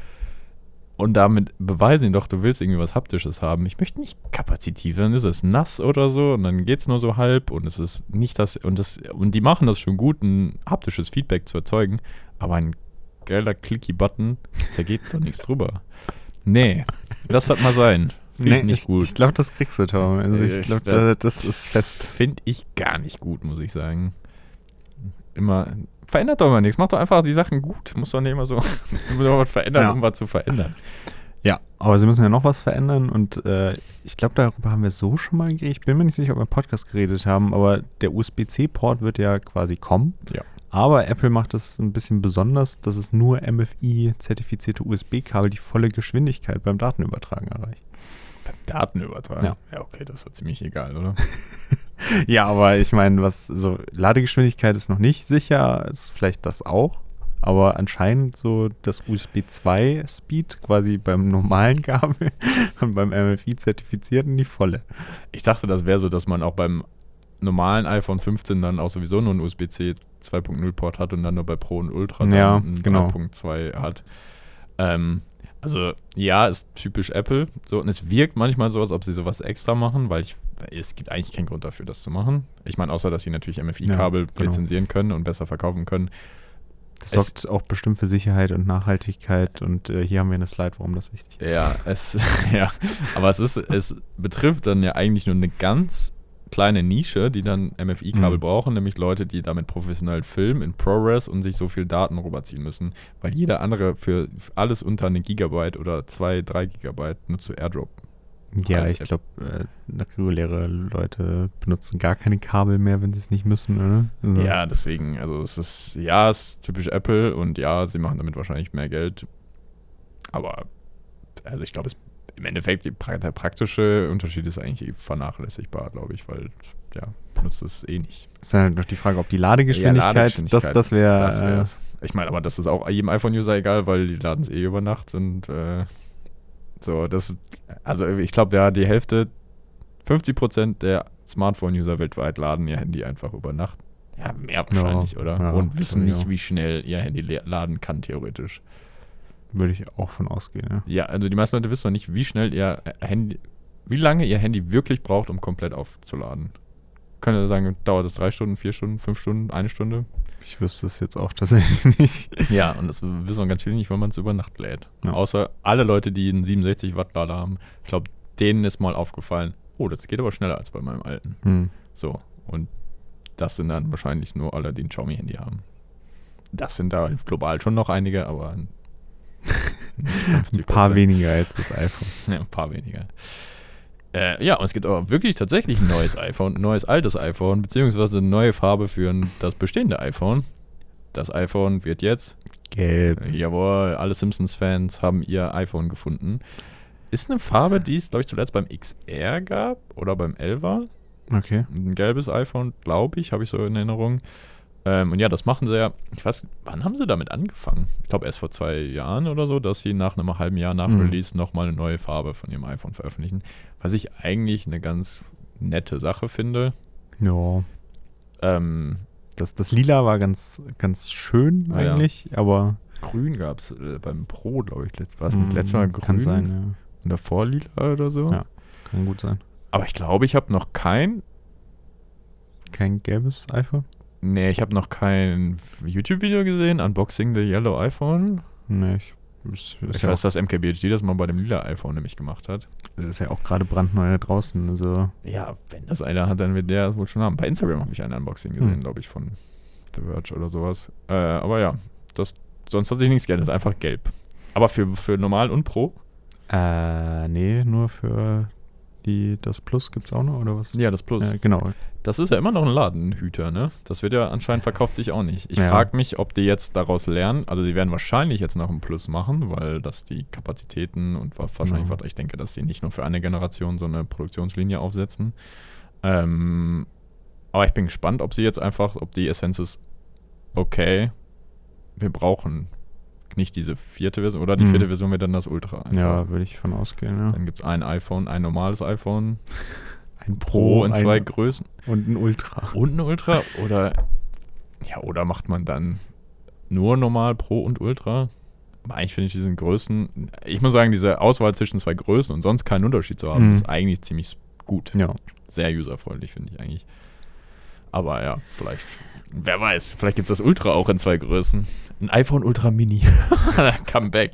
und damit beweisen doch, du willst irgendwie was Haptisches haben. Ich möchte nicht kapazitiv, dann ist es nass oder so und dann geht es nur so halb und es ist nicht das, und das, und die machen das schon gut, ein haptisches Feedback zu erzeugen, aber ein geiler Clicky-Button, da geht doch nichts drüber. Nee, lass das mal sein. Finde ich nicht ich, gut. Ich glaube, das kriegst du, Tom. Also Nee, ich glaube, glaub- da, das ist fest. Finde ich gar nicht gut, muss ich sagen. Immer, verändert doch mal nichts. Mach doch einfach die Sachen gut. Muss doch nicht immer so immer was verändern, Ja. um was zu verändern. Ja, aber sie müssen ja noch was verändern und äh, ich glaube, darüber haben wir so schon mal geredet. Ich bin mir nicht sicher, ob wir im Podcast geredet haben, aber der USB-C-Port wird ja quasi kommen. Ja. Aber Apple macht es ein bisschen besonders, dass es nur MFI-zertifizierte USB-Kabel die volle Geschwindigkeit beim Datenübertragen erreicht. Beim Datenübertragen. Ja. ja, okay, das ist ja ziemlich egal, oder? Ja, aber ich meine, was so Ladegeschwindigkeit ist noch nicht sicher, ist vielleicht das auch. Aber anscheinend so das USB 2 Speed quasi beim normalen Kabel und beim MFI-zertifizierten die volle. Ich dachte, das wäre so, dass man auch beim normalen iPhone 15 dann auch sowieso nur einen USB-C 2.0 Port hat und dann nur bei Pro und Ultra dann Ja, einen genau. 3.2 hat. Ähm, also ja, ist typisch Apple. So, und es wirkt manchmal so, als ob sie sowas extra machen, weil ich, es gibt eigentlich keinen Grund dafür, das zu machen. Ich meine, außer dass sie natürlich MFI-Kabel Ja, genau. lizenzieren können und besser verkaufen können. Das Es- sorgt auch bestimmt für Sicherheit und Nachhaltigkeit und äh, hier haben wir eine Slide, warum das wichtig ist. Ja, es, ja, aber es ist, es betrifft dann ja eigentlich nur eine ganz kleine Nische, die dann MFI-Kabel Mhm. brauchen, nämlich Leute, die damit professionell filmen in ProRes und sich so viel Daten rüberziehen müssen, weil jeder andere für alles unter eine Gigabyte oder zwei, drei Gigabyte nur zu Airdrop. Ja, ich glaube, äh, reguläre Leute benutzen gar keine Kabel mehr, wenn sie es nicht müssen, oder? Also, Ja, deswegen, also es ist, ja, es ist typisch Apple und ja, sie machen damit wahrscheinlich mehr Geld, aber also ich glaube, es im Endeffekt der praktische Unterschied ist eigentlich vernachlässigbar, glaube ich, weil ja, benutzt es eh nicht. Ist dann halt noch die Frage, ob die Ladegeschwindigkeit, Ladegeschwindigkeit, das, das wäre. Äh. Ich meine, aber das ist auch jedem iPhone-User egal, weil die laden es eh über Nacht und äh, so, das, also ich glaube, ja, die Hälfte, 50% der Smartphone-User weltweit laden ihr Handy einfach über Nacht. Ja, mehr wahrscheinlich, oder? ja, und wissen ja. nicht, wie schnell ihr Handy laden kann, theoretisch. Würde ich auch von ausgehen, ja. Ja, also die meisten Leute wissen noch nicht, wie schnell ihr äh, Handy, wie lange ihr Handy wirklich braucht, um komplett aufzuladen. Könnt ihr sagen, dauert es drei Stunden, vier Stunden, fünf Stunden, eine Stunde? Ich wüsste es jetzt auch tatsächlich nicht. Ja, und das wissen auch ganz viele nicht, wenn man es über Nacht lädt. Ja. Außer alle Leute, die einen 67 Watt Lader haben. Ich glaube, denen ist mal aufgefallen, oh, das geht aber schneller als bei meinem alten. Hm. So, und das sind dann wahrscheinlich nur alle, die ein Xiaomi-Handy haben. Das sind da global schon noch einige, aber ein paar weniger als das iPhone. Ja, ein paar weniger. Äh, ja, und es gibt aber wirklich tatsächlich ein neues iPhone, ein neues altes iPhone, beziehungsweise eine neue Farbe für das bestehende iPhone. Das iPhone wird jetzt gelb. Äh, jawohl, alle Simpsons-Fans haben ihr iPhone gefunden. Ist eine Farbe, die es, glaube ich, zuletzt beim XR gab oder beim 11er. Okay. Ein gelbes iPhone, glaube ich, habe ich so in Erinnerung. Ähm, und ja, das machen sie ja. Ich weiß, wann haben sie damit angefangen? Ich glaube erst vor zwei Jahren oder so, dass sie nach einem halben Jahr nach mhm. Release nochmal eine neue Farbe von ihrem iPhone veröffentlichen. Was ich eigentlich eine ganz nette Sache finde. Ja. Ähm, das, das Lila war ganz, ganz schön ah, eigentlich, ja. aber. Grün gab es äh, beim Pro, glaube ich. War es nicht mm, letztes Mal grün? Kann sein, ja. Und davor lila oder so? Ja, kann gut sein. Aber ich glaube, ich habe noch kein. Kein gelbes iPhone? Nee, ich habe noch kein YouTube-Video gesehen. Unboxing the Yellow iPhone. Nee, ich ist, ist ich ja weiß, dass MKBHD das mal bei dem lila iPhone nämlich gemacht hat. Das ist ja auch gerade brandneu draußen. Also. Ja, wenn das einer hat, dann wird der das wohl schon haben. Bei Instagram habe ich ein Unboxing gesehen, hm. glaube ich, von The Verge oder sowas. Äh, aber ja, das, sonst hat sich nichts geändert. Das ist einfach gelb. Aber für, für normal und Pro? Äh, nee, nur für die, das Plus gibt es auch noch, oder was? Ja, das Plus. Äh, genau. Das ist ja immer noch ein Ladenhüter, ne? Das wird ja anscheinend verkauft sich auch nicht. Ich ja. frage mich, ob die jetzt daraus lernen. Also, die werden wahrscheinlich jetzt noch ein Plus machen, weil das die Kapazitäten und wahrscheinlich, ja. ich denke, dass die nicht nur für eine Generation so eine Produktionslinie aufsetzen. Ähm, aber ich bin gespannt, ob sie jetzt einfach, ob die Essenz ist, okay, wir brauchen nicht diese vierte Version, oder die mhm. vierte Version wäre dann das Ultra. Einfach. Ja, würde ich von ausgehen, ja. Dann gibt es ein iPhone, ein normales iPhone. Ein Pro, Pro in zwei Größen. Und ein Ultra. Und ein Ultra. Oder, ja, oder macht man dann nur normal Pro und Ultra? Aber eigentlich finde ich diesen Größen, ich muss sagen, diese Auswahl zwischen zwei Größen und sonst keinen Unterschied zu haben, mhm. ist eigentlich ziemlich gut. Ja. Sehr userfreundlich, finde ich eigentlich. Aber ja, vielleicht Wer weiß, vielleicht gibt es das Ultra auch in zwei Größen. Ein iPhone Ultra Mini. Comeback.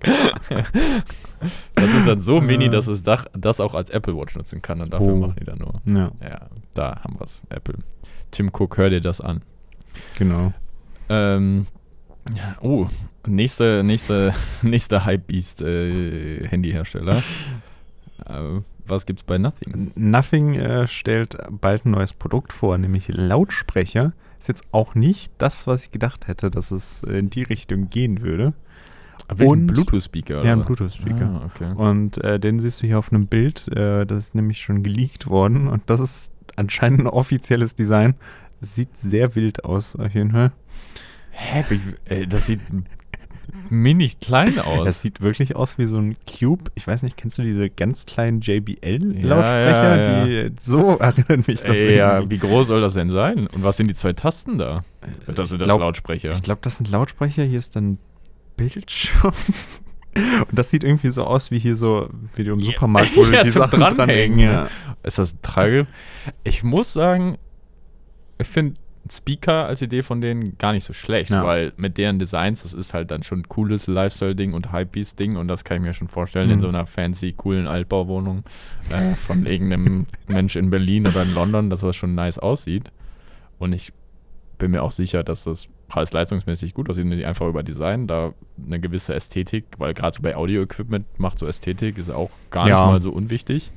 das ist dann so mini, dass es das auch als Apple Watch nutzen kann und dafür oh. machen die dann nur. Ja. ja, da haben wir es, Apple. Tim Cook, hör dir das an. Genau. Ähm, oh, nächste, nächste, nächster Hypebeast äh, Handyhersteller. äh, was gibt's bei Nothing? Nothing äh, stellt bald ein neues Produkt vor, nämlich Lautsprecher, ist jetzt auch nicht das, was ich gedacht hätte, dass es in die Richtung gehen würde. Aber und Bluetooth-Speaker, Ja, ein Bluetooth-Speaker. Ah, okay. Und äh, den siehst du hier auf einem Bild, äh, das ist nämlich schon geleakt worden und das ist anscheinend ein offizielles Design. Sieht sehr wild aus, auf jeden Fall. Hä? Das sieht mini klein aus. Das sieht wirklich aus wie so ein Cube. Ich weiß nicht, kennst du diese ganz kleinen JBL-Lautsprecher? Ja, ja, ja. Die so erinnern mich das Ey, Ja, wie groß soll das denn sein? Und was sind die zwei Tasten da? Das sind glaub, das Lautsprecher. Ich glaube, das sind Lautsprecher. Hier ist dann Bildschirm. Und das sieht irgendwie so aus wie hier so, wie im Supermarkt, wo ja, die Sachen dranhängen. Ja. Ist das ein Trage? Ich muss sagen, ich finde Speaker als Idee von denen gar nicht so schlecht, ja. weil mit deren Designs, das ist halt dann schon ein cooles Lifestyle-Ding und Hypebeast-Ding und das kann ich mir schon vorstellen mhm. in so einer fancy, coolen Altbauwohnung äh, von irgendeinem Mensch in Berlin oder in London, dass das schon nice aussieht. Und ich bin mir auch sicher, dass das preis-leistungsmäßig gut aussieht, nicht einfach über Design, da eine gewisse Ästhetik, weil gerade so bei Audio-Equipment macht so Ästhetik, ist auch gar ja. nicht mal so unwichtig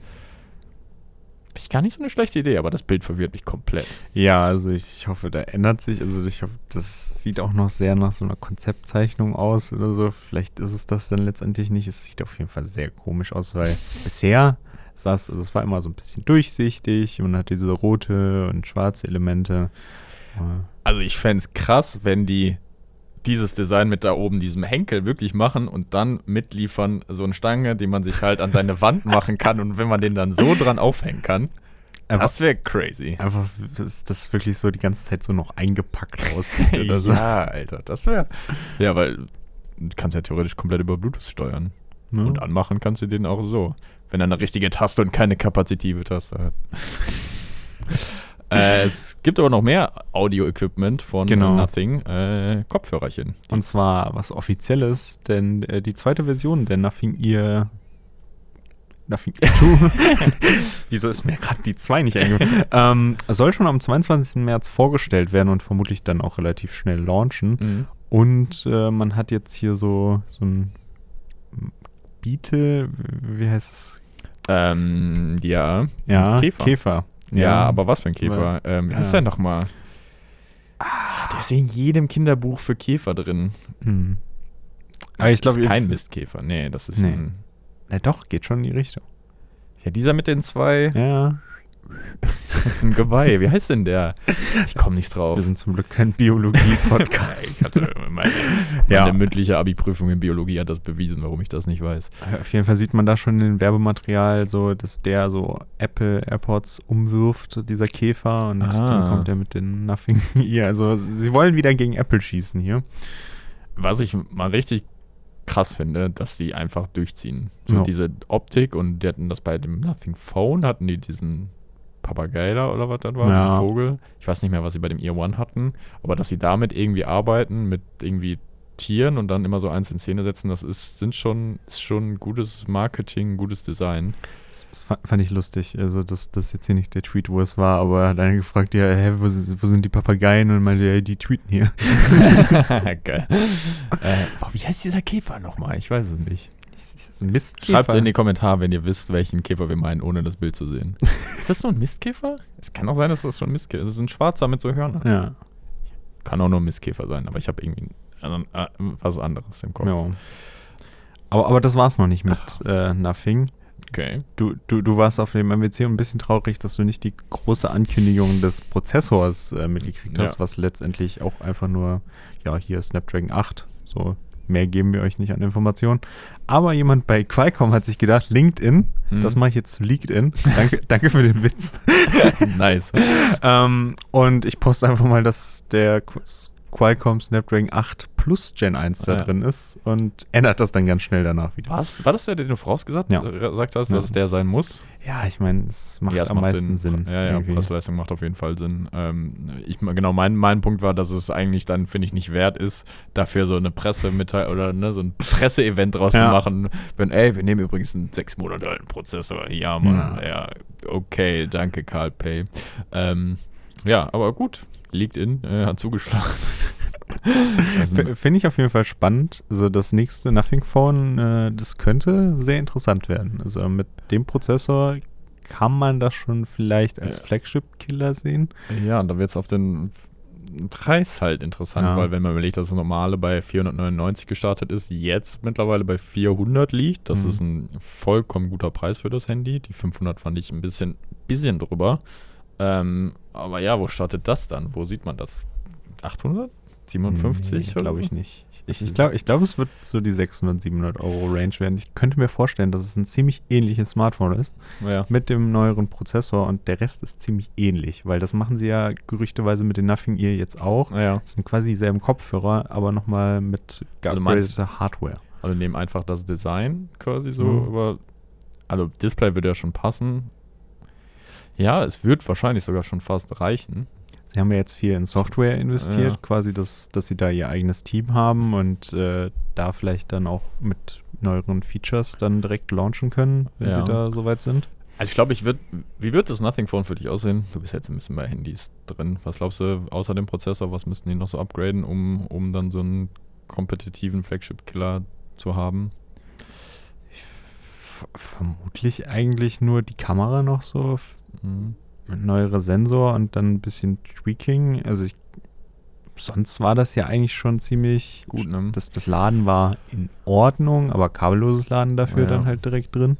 ich gar nicht so eine schlechte Idee, aber das Bild verwirrt mich komplett. Ja, also ich hoffe, da ändert sich. Also ich hoffe, das sieht auch noch sehr nach so einer Konzeptzeichnung aus oder so. Vielleicht ist es das dann letztendlich nicht. Es sieht auf jeden Fall sehr komisch aus, weil bisher saß, also es war immer so ein bisschen durchsichtig und hat diese rote und schwarze Elemente. Also ich fände es krass, wenn die dieses Design mit da oben, diesem Henkel wirklich machen und dann mitliefern, so eine Stange, die man sich halt an seine Wand machen kann und wenn man den dann so dran aufhängen kann. Einfach, das wäre crazy. Einfach, dass das wirklich so die ganze Zeit so noch eingepackt aussieht oder so. Ja, Alter, das wäre. Ja, weil du kannst ja theoretisch komplett über Bluetooth steuern. Ja. Und anmachen kannst du den auch so. Wenn er eine richtige Taste und keine kapazitive Taste hat. Äh, es gibt aber noch mehr Audio-Equipment von genau. Nothing. Äh, Kopfhörerchen. Und zwar was Offizielles, denn äh, die zweite Version der Nothing Ear Nothing 2. Wieso ist mir gerade die 2 nicht eingefallen? ähm, soll schon am 22. März vorgestellt werden und vermutlich dann auch relativ schnell launchen. Mhm. Und äh, man hat jetzt hier so, so ein Beetle, wie heißt es? Ähm, ja. Ja, Käfer. Käfer. Ja, aber was für ein Käfer? Ähm, wie heißt Ja. der nochmal? Ah, der ist in jedem Kinderbuch für Käfer drin. Hm. Aber ich glaube, das ist kein Mistkäfer. Nee, das ist Nee. ein. Na doch, geht schon in die Richtung. Ja, dieser mit den zwei. Ja, Das ist ein Geweih. Wie heißt denn der? Ich komme nicht drauf. wir sind zum Glück kein Biologie-Podcast. ich hatte meine, Ja. meine mündliche Abi-Prüfung in Biologie hat das bewiesen, warum ich das nicht weiß. Auf jeden Fall sieht man da schon in dem Werbematerial so, dass der so Apple AirPods umwirft, dieser Käfer, und Ah. dann kommt er mit den Nothing Ear. Also sie wollen wieder gegen Apple schießen hier. Was ich mal richtig krass finde, dass die einfach durchziehen. So Ja. diese Optik und die hatten das bei dem Nothing Phone, hatten die diesen Papagei da oder was das war, Ja. ein Vogel. Ich weiß nicht mehr, was sie bei dem Ear One hatten, aber dass sie damit irgendwie arbeiten, mit irgendwie Tieren und dann immer so eins in Szene setzen, das ist, sind schon, ist schon gutes Marketing, gutes Design. Das, das fa- fand ich lustig. Also das, das ist jetzt hier nicht der Tweet, wo es war, aber er hat einer gefragt, ja, hä, wo, sind- wo sind die Papageien? Und meinte, ja, die tweeten hier. Geil. äh, boah, wie heißt dieser Käfer nochmal? Ich weiß es nicht. Das ist ein Mistkäfer. Schreibt in die Kommentare, wenn ihr wisst, welchen Käfer wir meinen, ohne das Bild zu sehen. ist das nur ein Mistkäfer? Es kann auch sein, dass das schon ein Mistkäfer ist. Es ist ein schwarzer mit so Hörnern. Ja. Kann auch nur ein Mistkäfer sein, aber ich habe irgendwie äh, was anderes im Kopf. ja. Aber, aber das war's noch nicht mit äh, Nothing. Okay. Du, du, du warst auf dem MWC ein bisschen traurig, dass du nicht die große Ankündigung des Prozessors äh, mitgekriegt hast, Ja. was letztendlich auch einfach nur, ja, hier Snapdragon 8, so mehr geben wir euch nicht an Informationen. Aber jemand bei Qualcomm hat sich gedacht, LinkedIn, Mhm. das mache ich jetzt zu LinkedIn. Danke, danke für den Witz. nice. ähm, und ich poste einfach mal, dass der Qu- Qualcomm Snapdragon 8 Plus Gen 1 da Ah, ja. drin ist und ändert das dann ganz schnell danach wieder. Was? War das der, den du vorausgesagt Ja. äh, gesagt hast, Ja. dass es der sein muss? Ja, ich meine, es macht es am macht meisten Sinn. Ja, ja, irgendwie. Preis-Leistung macht auf jeden Fall Sinn. Ähm, ich, genau, mein, mein Punkt war, dass es eigentlich dann, finde ich, nicht wert ist, dafür so eine Pressemitteilung oder ne, so ein Presseevent draus zu machen. Wenn, ey, wir nehmen übrigens einen sechs Monate alten Prozessor. Ja, Mann, ja, okay, danke, Carl Pay. Ähm, ja, aber gut, LinkedIn äh, hat zugeschlagen. also, Finde ich auf jeden Fall spannend. Also das nächste Nothing Phone, äh, das könnte sehr interessant werden. Also mit dem Prozessor kann man das schon vielleicht als Ja. Flagship-Killer sehen. Ja, und da wird es auf den Preis halt interessant, Ja. weil wenn man überlegt, dass das normale bei 499 gestartet ist, jetzt mittlerweile bei 400 liegt, das Mhm. ist ein vollkommen guter Preis für das Handy. Die 500 fand ich ein bisschen, bisschen drüber. Ähm, aber ja, wo startet das dann? Wo sieht man das? 800? 57? oder glaube so? ich nicht. Ich, ich glaube, ich glaub, es wird so die 600, 700 Euro Range werden. Ich könnte mir vorstellen, dass es ein ziemlich ähnliches Smartphone ist Ja. mit dem neueren Prozessor und der Rest ist ziemlich ähnlich, weil das machen sie ja gerüchteweise mit den Nothing Ear jetzt auch. Ja. Das sind quasi dieselben Kopfhörer, aber nochmal mit Also geupgradeter Hardware. Also nehmen einfach das Design quasi so, Mhm. aber also Display würde ja schon passen. Ja, es wird wahrscheinlich sogar schon fast reichen. Sie haben ja jetzt viel in Software investiert, Ja. quasi, dass, dass sie da ihr eigenes Team haben und äh, da vielleicht dann auch mit neueren Features dann direkt launchen können, wenn Ja. sie da soweit sind. Also ich glaube, ich würde, wie wird das Nothing Phone für dich aussehen? Du bist jetzt ein bisschen bei Handys drin. Was glaubst du, außer dem Prozessor, was müssten die noch so upgraden, um, um dann so einen kompetitiven Flagship-Killer zu haben? F vermutlich eigentlich nur die Kamera noch so, Mhm. Mit neuere Sensor und dann ein bisschen Tweaking. Also ich, sonst war das ja eigentlich schon ziemlich Gut, ne? Das, das Laden war in Ordnung, aber kabelloses Laden dafür Ja. dann halt direkt drin.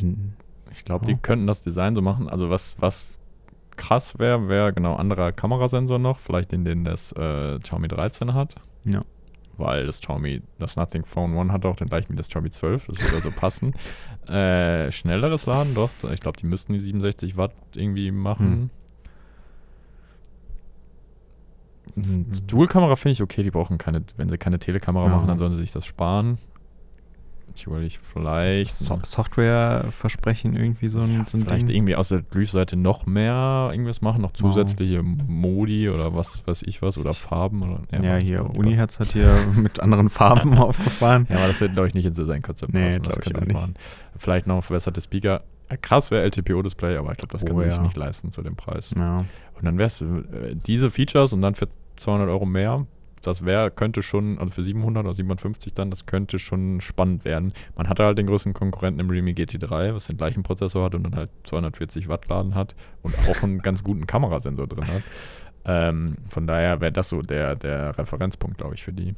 In, Ich glaube, Ja. die könnten das Design so machen. Also was, was krass wäre, wäre genau anderer Kamerasensor noch, vielleicht den, den das äh, Xiaomi 13 hat. Ja. Weil das Xiaomi, das Nothing Phone One hat auch den gleichen wie das Xiaomi 12, das würde also passen. Äh, schnelleres Laden, doch. Ich glaube, die müssten die 67 Watt irgendwie machen. Mhm. Dual-Kamera finde ich okay, die brauchen keine, wenn sie keine Telekamera Ja. machen, dann sollen sie sich das sparen. Ich überlege vielleicht. So Softwareversprechen irgendwie so ein, ja, so ein vielleicht Ding. irgendwie aus der Leaf-Seite noch mehr irgendwas machen, noch zusätzliche Modi oder was weiß ich was oder Farben oder ja, hier Uniherz hat hier mit anderen Farben aufgefahren. Ja, aber das wird glaube ich nicht in sein Konzept Nee, passen. das ich auch nicht. machen. Vielleicht noch verbesserte Speaker. Ja, krass wäre LTPO-Display, aber ich glaube, das können Oh, sie sich ja. nicht leisten zu dem Preis. Ja. Und dann wär's äh, diese Features und dann für 200 Euro mehr, das wäre, könnte schon, also für 700 oder 750 dann, das könnte schon spannend werden. Man hatte halt den größten Konkurrenten im Realme GT3, was den gleichen Prozessor hat und dann halt 240 Watt Laden hat und auch einen ganz guten Kamerasensor drin hat. Ähm, von daher wäre das so der, der Referenzpunkt, glaube ich, für die.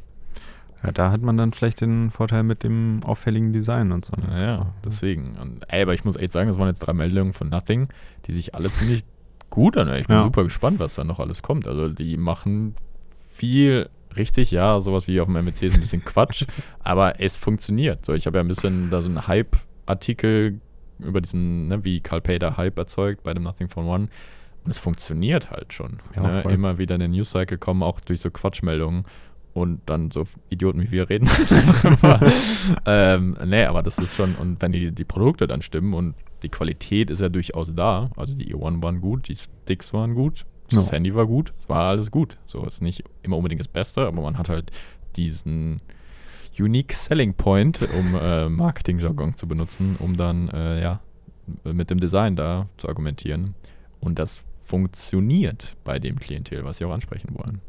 ja, da hat man dann vielleicht den Vorteil mit dem auffälligen Design und so. ne? Naja, deswegen. Und, ey, aber ich muss echt sagen, das waren jetzt drei Meldungen von Nothing, die sich alle ziemlich gut anhören. Ich bin Ja. super gespannt, was da noch alles kommt. Also die machen viel richtig, ja, sowas wie auf dem MEC ist ein bisschen Quatsch, aber es funktioniert. So, ich habe ja ein bisschen da so einen Hype-Artikel über diesen, ne, wie Carl Pader Hype erzeugt bei dem Nothing Phone One. Und es funktioniert halt schon. Ja, ne? Immer wieder in den News-Cycle kommen, auch durch so Quatschmeldungen. Und dann so Idioten wie wir reden. ähm, nee, aber das ist schon, und wenn die, die Produkte dann stimmen und die Qualität ist ja durchaus da, also die E1 waren gut, die Sticks waren gut, das Ja. Handy war gut, es war alles gut. So ist nicht immer unbedingt das Beste, aber man hat halt diesen Unique Selling Point, um äh, Marketing-Jargon zu benutzen, um dann äh, ja mit dem Design da zu argumentieren. Und das funktioniert bei dem Klientel, was sie auch ansprechen wollen.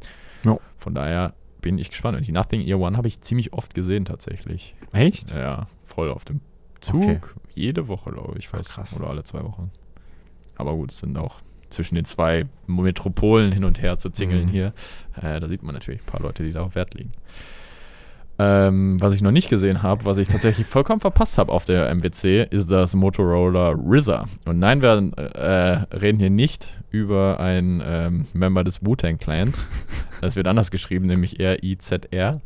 Ja. Von daher bin ich gespannt. Und die Nothing Ear One habe ich ziemlich oft gesehen tatsächlich. Echt? Ja, voll auf dem Zug. Okay. Jede Woche, glaube ich. Weiß, krass. Oder alle zwei Wochen. Aber gut, es sind auch zwischen den zwei Metropolen hin und her zu tingeln Mhm. hier. Äh, da sieht man natürlich ein paar Leute, die darauf Wert legen. Ähm, was ich noch nicht gesehen habe, was ich tatsächlich vollkommen verpasst habe auf der MWC, ist das Motorola RZA. Und nein, wir äh, reden hier nicht über einen ähm, Member des Wu-Tang Clans. Das wird anders geschrieben, nämlich R-I-Z-R.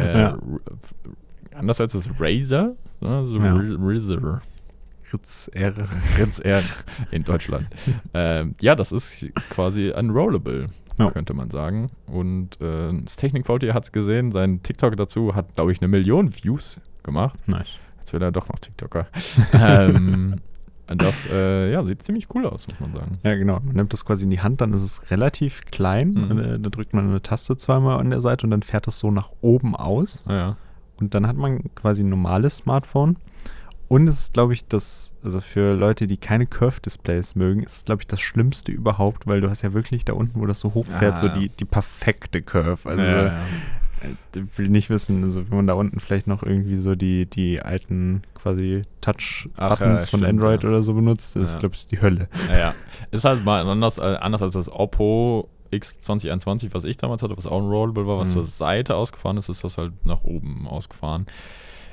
Äh, Ja. Anders als das Razer, ne? so Ja. RZA. Ritz R. Ritz R in Deutschland. ähm, ja, das ist quasi ein Rollable, Ja. könnte man sagen. Und äh, das Technik VT hat es gesehen. Sein TikTok dazu hat, glaube ich, eine Million Views gemacht. Nice. Jetzt wird er doch noch TikToker. ähm, das äh, ja, sieht ziemlich cool aus, muss man sagen. Ja, genau. Man nimmt das quasi in die Hand, dann ist es relativ klein. Mhm. Äh, da drückt man eine Taste zweimal an der Seite und dann fährt es so nach oben aus. Ja. Und dann hat man quasi ein normales Smartphone. Und es ist, glaube ich, das, also für Leute, die keine Curve-Displays mögen, ist es, glaube ich, das Schlimmste überhaupt, weil du hast ja wirklich da unten, wo das so hochfährt, Ah, so die, die perfekte Curve. Also ja, äh, ja. ich will nicht wissen, also wenn man da unten vielleicht noch irgendwie so die, die alten quasi Touch-Buttons ja, von Android oder so benutzt, ist, glaube ich, die Hölle. Ja, ja. Ist halt mal anders, äh, anders als das Oppo X2021, was ich damals hatte, was auch ein Rollable war, was Mhm. zur Seite ausgefahren ist, ist das halt nach oben ausgefahren.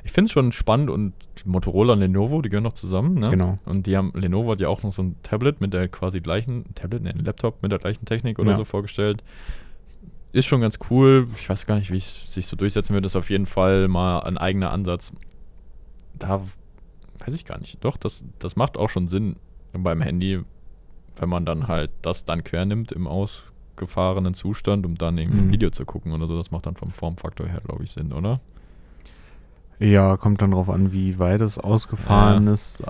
Ich finde es schon spannend und Motorola und Lenovo, die gehören noch zusammen, ne? Genau. Und die haben, Lenovo hat ja auch noch so ein Tablet mit der quasi gleichen, Tablet, ne, ein Laptop mit der gleichen Technik oder Ja. so vorgestellt. Ist schon ganz cool. Ich weiß gar nicht, wie es sich so durchsetzen wird. Das ist auf jeden Fall mal ein eigener Ansatz. Da weiß ich gar nicht. Doch, das, das macht auch schon Sinn beim Handy, wenn man dann halt das dann quer nimmt im ausgefahrenen Zustand, um dann irgendwie ein Mhm. Video zu gucken oder so. Das macht dann vom Formfaktor her, glaube ich, Sinn, oder? Ja, kommt dann drauf an, wie weit es ausgefahren Ja. ist.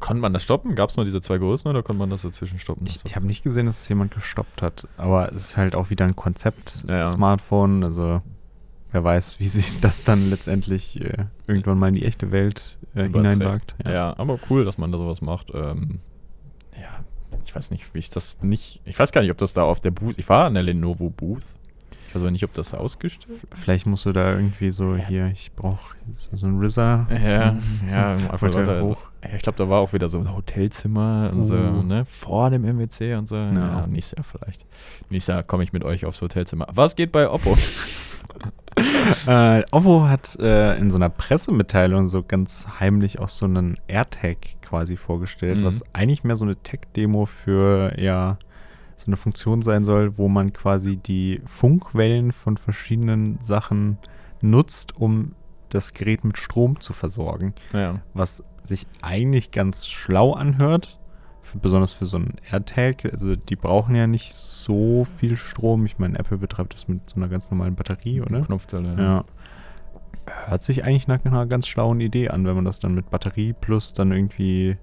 Konnte man das stoppen? Gab es nur diese zwei Größen oder konnte man das dazwischen stoppen? Ich, ich habe nicht gesehen, dass es jemand gestoppt hat, aber es ist halt auch wieder ein Konzept, Ja, ja. Smartphone, also wer weiß, wie sich das dann letztendlich äh, irgendwann mal in die echte Welt äh, hineinwagt. Ja. aber cool, dass man da sowas macht. Ähm, ja, ich weiß nicht, wie ich das nicht. Ich weiß gar nicht, ob das da auf der Booth. Ich war an der Lenovo Booth. Weiß aber nicht, ob das ausgestellt Vielleicht musst du da irgendwie so hier, ich brauche so ein RZA. Ja, ja, einfach Leute, hoch. ja, ich glaube, da war auch wieder so ein Hotelzimmer und so, Uh. ne, vor dem MWC und so. Ja, Ja. nächstes Jahr vielleicht. Nächstes Jahr komme ich mit euch aufs Hotelzimmer. Was geht bei Oppo? Äh, Oppo hat äh, in so einer Pressemitteilung so ganz heimlich auch so einen AirTag quasi vorgestellt, Mhm. was eigentlich mehr so eine Tech-Demo für ja so eine Funktion sein soll, wo man quasi die Funkwellen von verschiedenen Sachen nutzt, um das Gerät mit Strom zu versorgen. ja. Was sich eigentlich ganz schlau anhört, für, besonders für so einen AirTag. Also die brauchen ja nicht so viel Strom. Ich meine, Apple betreibt das mit so einer ganz normalen Batterie, oder? Knopfzelle. Ja. hört sich eigentlich nach einer ganz schlauen Idee an, wenn man das dann mit Batterie plus dann irgendwie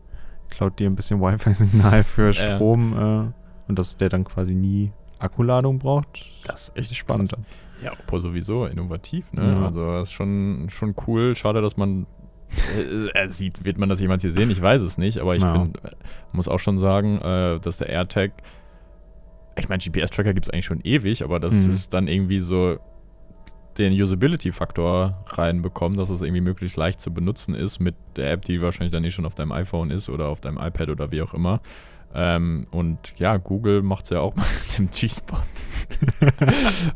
klaut dir ein bisschen Wi-Fi-Signal für Strom äh, und dass der dann quasi nie Akkuladung braucht. Das ist echt spannend. Dann. Ja, Oppo sowieso innovativ, ne? Ja. Also das ist schon, schon cool. Schade, dass man äh, sieht, wird man das jemals hier sehen? Ich weiß es nicht, aber ich ja. find, muss auch schon sagen, äh, dass der AirTag, ich meine, GPS-Tracker gibt es eigentlich schon ewig, aber das mhm. ist dann irgendwie so den Usability-Faktor reinbekommen, dass es irgendwie möglichst leicht zu benutzen ist mit der App, die wahrscheinlich dann eh schon auf deinem iPhone ist oder auf deinem iPad oder wie auch immer. Ähm, und ja, Google macht es ja auch mit dem G-Spot.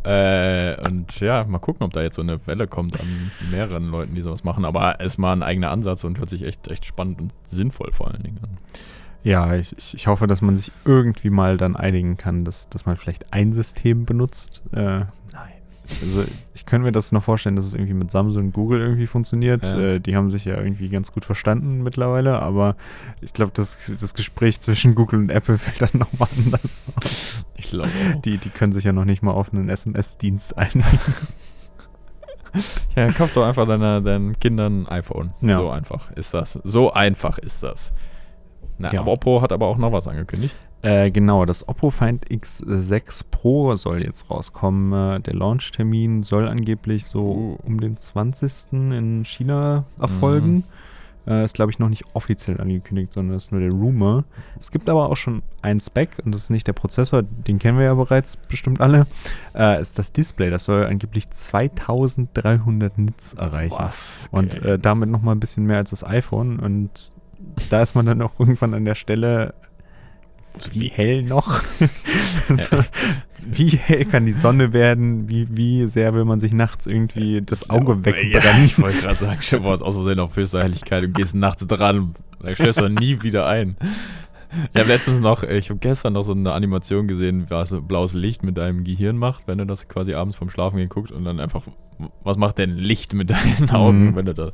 äh, und ja, mal gucken, ob da jetzt so eine Welle kommt an mehreren Leuten, die sowas machen. Aber es ist mal ein eigener Ansatz und hört sich echt, echt spannend und sinnvoll vor allen Dingen an. Ja, ich, ich hoffe, dass man sich irgendwie mal dann einigen kann, dass, dass man vielleicht ein System benutzt. Äh, also ich könnte mir das noch vorstellen, dass es irgendwie mit Samsung und Google irgendwie funktioniert. Ja. Äh, die haben sich ja irgendwie ganz gut verstanden mittlerweile, aber ich glaube, das, das Gespräch zwischen Google und Apple fällt dann nochmal anders aus. Ich glaube Die, die können sich ja noch nicht mal auf einen SMS-Dienst einigen. Ja, kauf doch einfach deiner, deinen Kindern ein iPhone. Ja. So einfach ist das. So einfach ist das. Na, ja. aber Oppo hat aber auch noch was angekündigt. Äh, genau, das Oppo Find X6 Pro soll jetzt rauskommen. Äh, der Launchtermin soll angeblich so uh. um den 20. in China erfolgen. Mhm. Äh, ist, glaube ich, noch nicht offiziell angekündigt, sondern ist nur der Rumor. Es gibt aber auch schon einen Spec und das ist nicht der Prozessor, den kennen wir ja bereits bestimmt alle. Äh, ist das Display, das soll angeblich 2300 Nits erreichen. Was? Okay. Und äh, damit nochmal ein bisschen mehr als das iPhone und da ist man dann auch irgendwann an der Stelle, wie hell noch? also, wie hell kann die Sonne werden? Wie, wie sehr will man sich nachts irgendwie das Auge ja, wegbrennen? Ja, ich wollte gerade sagen, ich habe aus Versehen auf höchste Helligkeit und gehst nachts dran dann schläfst du nie wieder ein. Ich habe letztens noch, ich habe gestern noch so eine Animation gesehen, was blaues Licht mit deinem Gehirn macht, wenn du das quasi abends vorm Schlafen geguckt und dann einfach, was macht denn Licht mit deinen Augen, mhm. wenn du da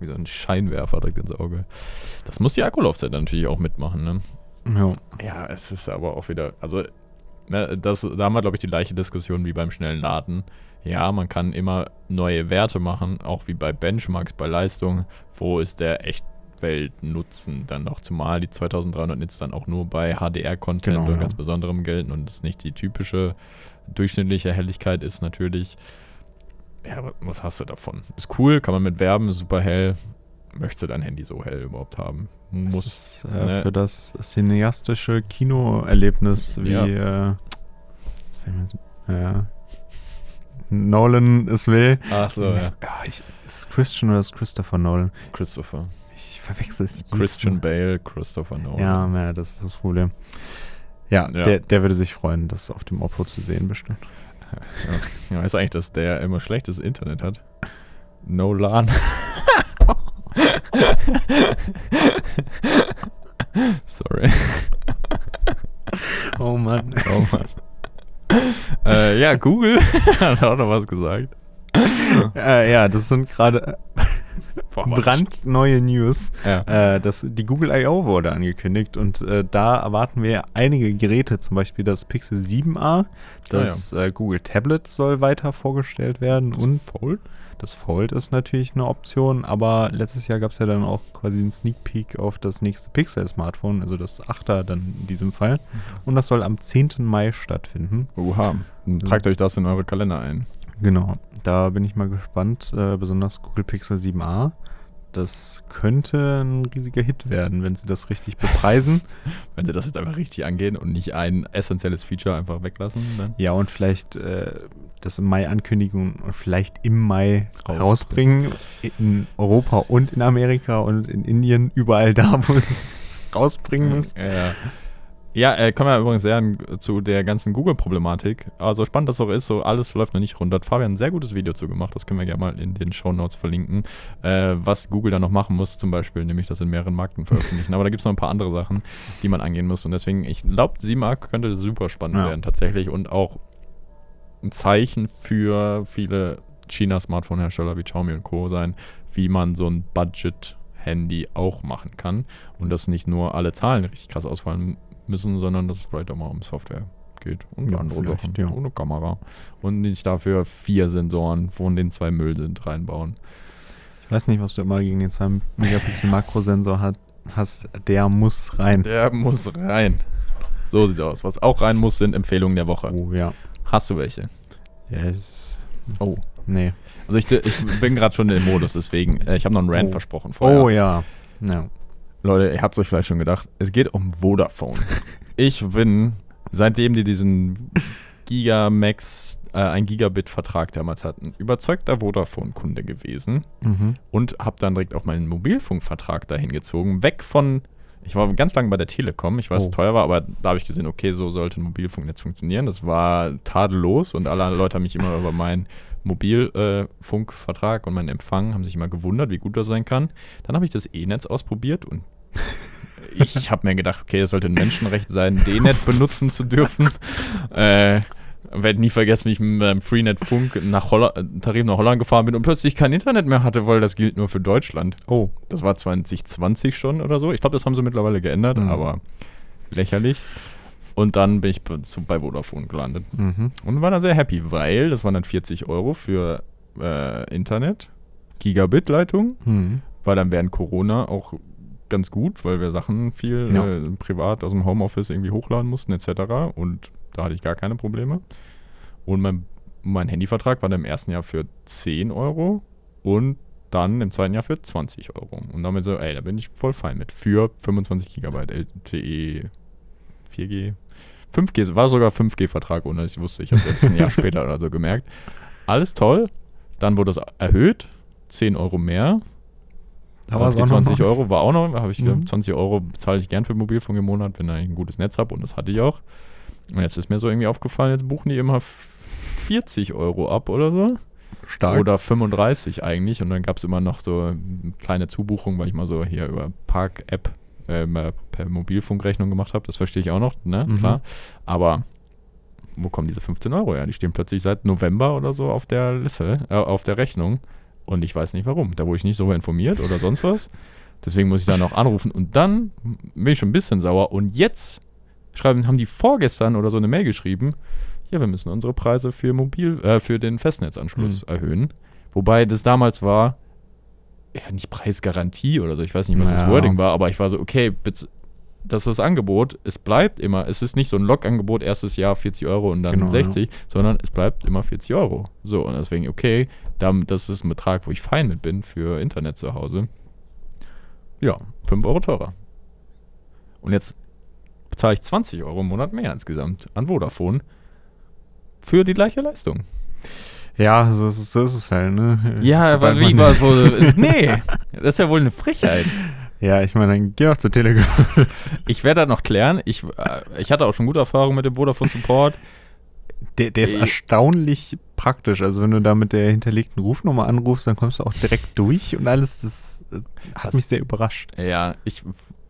wie so ein Scheinwerfer direkt ins Auge. Das muss die Akkulaufzeit natürlich auch mitmachen, ne? Ja. Ja, es ist aber auch wieder, also, ne, das, da haben wir, glaube ich, die gleiche Diskussion wie beim schnellen Laden. Ja, man kann immer neue Werte machen, auch wie bei Benchmarks, bei Leistung. Wo ist der Echtweltnutzen dann noch? Zumal die 2300 Nits dann auch nur bei HDR-Content genau, und ja. ganz besonderem gelten und es nicht die typische durchschnittliche Helligkeit ist natürlich. Ja, was hast du davon? Ist cool, kann man mit werben, super hell. Möchtest du dein Handy so hell überhaupt haben? Muss. Das ist, äh, ne? Für das cineastische Kinoerlebnis, wie ja. äh, ja, Nolan es will. Ach so, ja. ja ich, ist es Christian oder ist Christopher Nolan? Christopher. Ich verwechsel es. Christian Bale, Christopher Nolan. Ja, ja, das ist das Problem. Ja, ja, Der, der würde sich freuen, das auf dem Oppo zu sehen, bestimmt. Ja, ja, weiß eigentlich, dass der immer schlechtes Internet hat. Nolan. Sorry. Oh Mann. Oh Mann. Äh, ja, Google hat auch noch was gesagt. Äh, ja, das sind gerade brandneue News. Ja. Äh, das, die Google I.O. wurde angekündigt und äh, da erwarten wir einige Geräte, zum Beispiel das Pixel 7a, das ah, ja. äh, Google Tablet soll weiter vorgestellt werden das und Fold? Das Fold ist natürlich eine Option, aber letztes Jahr gab es ja dann auch quasi einen Sneak Peek auf das nächste Pixel-Smartphone, also das 8er dann in diesem Fall. Mhm. Und das soll am 10. Mai stattfinden. Oha, tragt euch das in eure Kalender ein. Genau, da bin ich mal gespannt, äh, besonders Google Pixel 7a. Das könnte ein riesiger Hit werden, wenn sie das richtig bepreisen. wenn sie das jetzt einfach richtig angehen und nicht ein essentielles Feature einfach weglassen. Dann. Ja, und vielleicht äh, das im Mai ankündigen und vielleicht im Mai rausbringen. In Europa und in Amerika und in Indien, überall da, wo es rausbringen muss. Ja, ja, äh, kommen wir übrigens sehr zu der ganzen Google-Problematik. Also spannend das auch ist, so alles läuft noch nicht rund. Hat Fabian ein sehr gutes Video zu gemacht, das können wir gerne mal in den Show Notes verlinken, äh, was Google da noch machen muss, zum Beispiel, nämlich das in mehreren Marken veröffentlichen. Aber da gibt es noch ein paar andere Sachen, die man angehen muss. Und deswegen, ich glaube, Simak könnte super spannend ja. werden tatsächlich und auch ein Zeichen für viele China-Smartphone-Hersteller wie Xiaomi und Co. sein, wie man so ein Budget-Handy auch machen kann und dass nicht nur alle Zahlen richtig krass ausfallen müssen, sondern dass es vielleicht auch mal um Software geht. Und Ja, andere Sachen. ja. Ohne Kamera. Und nicht dafür vier Sensoren, von denen zwei Müll sind, reinbauen. Ich weiß nicht, was du immer gegen den 2 Megapixel Makrosensor hat, hast. Der muss rein. Der muss rein. So sieht aus. Was auch rein muss, sind Empfehlungen der Woche. Oh ja. Hast du welche? Ja, es ist, Oh. nee. Also ich, ich bin gerade schon in dem Modus, deswegen, äh, ich habe noch einen Rant Oh. versprochen vorher. Oh ja. Ja. Leute, ihr habt euch vielleicht schon gedacht, es geht um Vodafone. ich bin, seitdem die diesen Gigamax, äh, ein Gigabit-Vertrag damals hatten, überzeugter Vodafone-Kunde gewesen Mhm. und habe dann direkt auch meinen Mobilfunkvertrag dahin gezogen. Weg von, ich war ganz lange bei der Telekom, ich weiß, Oh. es teuer war, aber da habe ich gesehen, okay, so sollte ein Mobilfunknetz funktionieren. Das war tadellos und alle Leute haben mich immer über meinen Mobilfunkvertrag und meinen Empfang haben sich immer gewundert, wie gut das sein kann. Dann habe ich das E-Netz ausprobiert und ich habe mir gedacht, okay, es sollte ein Menschenrecht sein, D-Net benutzen zu dürfen. Äh, werde nie vergessen, wie ich mit meinem Freenet-Funk nach Holland, Tarif nach Holland gefahren bin und plötzlich kein Internet mehr hatte, weil das gilt nur für Deutschland. Oh. Das war 2020 schon oder so. Ich glaube, das haben sie mittlerweile geändert, Mhm. aber lächerlich. Und dann bin ich bei- Vodafone gelandet Mhm. und war dann sehr happy, weil das waren dann 40 Euro für äh, Internet, Gigabit-Leitung, Mhm. war dann während Corona auch ganz gut, weil wir Sachen viel Ja. äh, privat aus dem Homeoffice irgendwie hochladen mussten etc. Und da hatte ich gar keine Probleme. Und mein, mein Handyvertrag war dann im ersten Jahr für 10 Euro und dann im zweiten Jahr für 20 Euro. Und damit so, ey, da bin ich voll fein mit. Für 25 Gigabyte LTE 4G. 5G, war sogar 5G-Vertrag, ohne dass ich wusste. Ich habe das ein Jahr später oder so gemerkt. Alles toll. Dann wurde es erhöht. 10 Euro mehr. Da war die auch noch 20 mal- Euro war auch noch, habe ich Mhm. 20 Euro zahle ich gern für Mobilfunk im Monat, wenn ich ein gutes Netz habe und das hatte ich auch. Und jetzt ist mir so irgendwie aufgefallen, jetzt buchen die immer f- 40 Euro ab oder so. Stark. Oder 35 eigentlich. Und dann gab es immer noch so eine kleine Zubuchung, weil ich mal so hier über Park-App äh, per Mobilfunkrechnung gemacht habe. Das verstehe ich auch noch, ne? Mhm. Klar. Aber wo kommen diese 15 Euro her? Die stehen plötzlich seit November oder so auf der Liste, äh, auf der Rechnung. Und ich weiß nicht warum. Da wurde ich nicht darüber informiert oder sonst was. Deswegen muss ich da noch anrufen. Und dann bin ich schon ein bisschen sauer. Und jetzt schreiben, haben die vorgestern oder so eine Mail geschrieben, ja, wir müssen unsere Preise für Mobil, äh, für den Festnetzanschluss erhöhen. Wobei das damals war, ja, nicht Preisgarantie oder so, ich weiß nicht, was das Naja. Genau, 60, sondern es bleibt immer 40 Euro. So, und deswegen, okay, dann, das ist ein Betrag, wo ich fein mit bin für Internet zu Hause. Ja, 5 Euro teurer. Und jetzt bezahle ich 20 Euro im Monat mehr insgesamt an Vodafone für die gleiche Leistung. Ja, so ist, es- so ist es halt, ne? Ja, aber wie war es wohl? Nee, das ist ja wohl eine Frechheit. Ja, ich meine, dann geh doch zur Telekom. Ich werde das noch klären. Ich, äh, ich hatte auch schon gute Erfahrungen mit dem Vodafone Support. Der, der ist Äh. erstaunlich praktisch. Also wenn du da mit der hinterlegten Rufnummer anrufst, dann kommst du auch direkt durch und alles. Das äh, hat Das- mich sehr überrascht. Ja, ich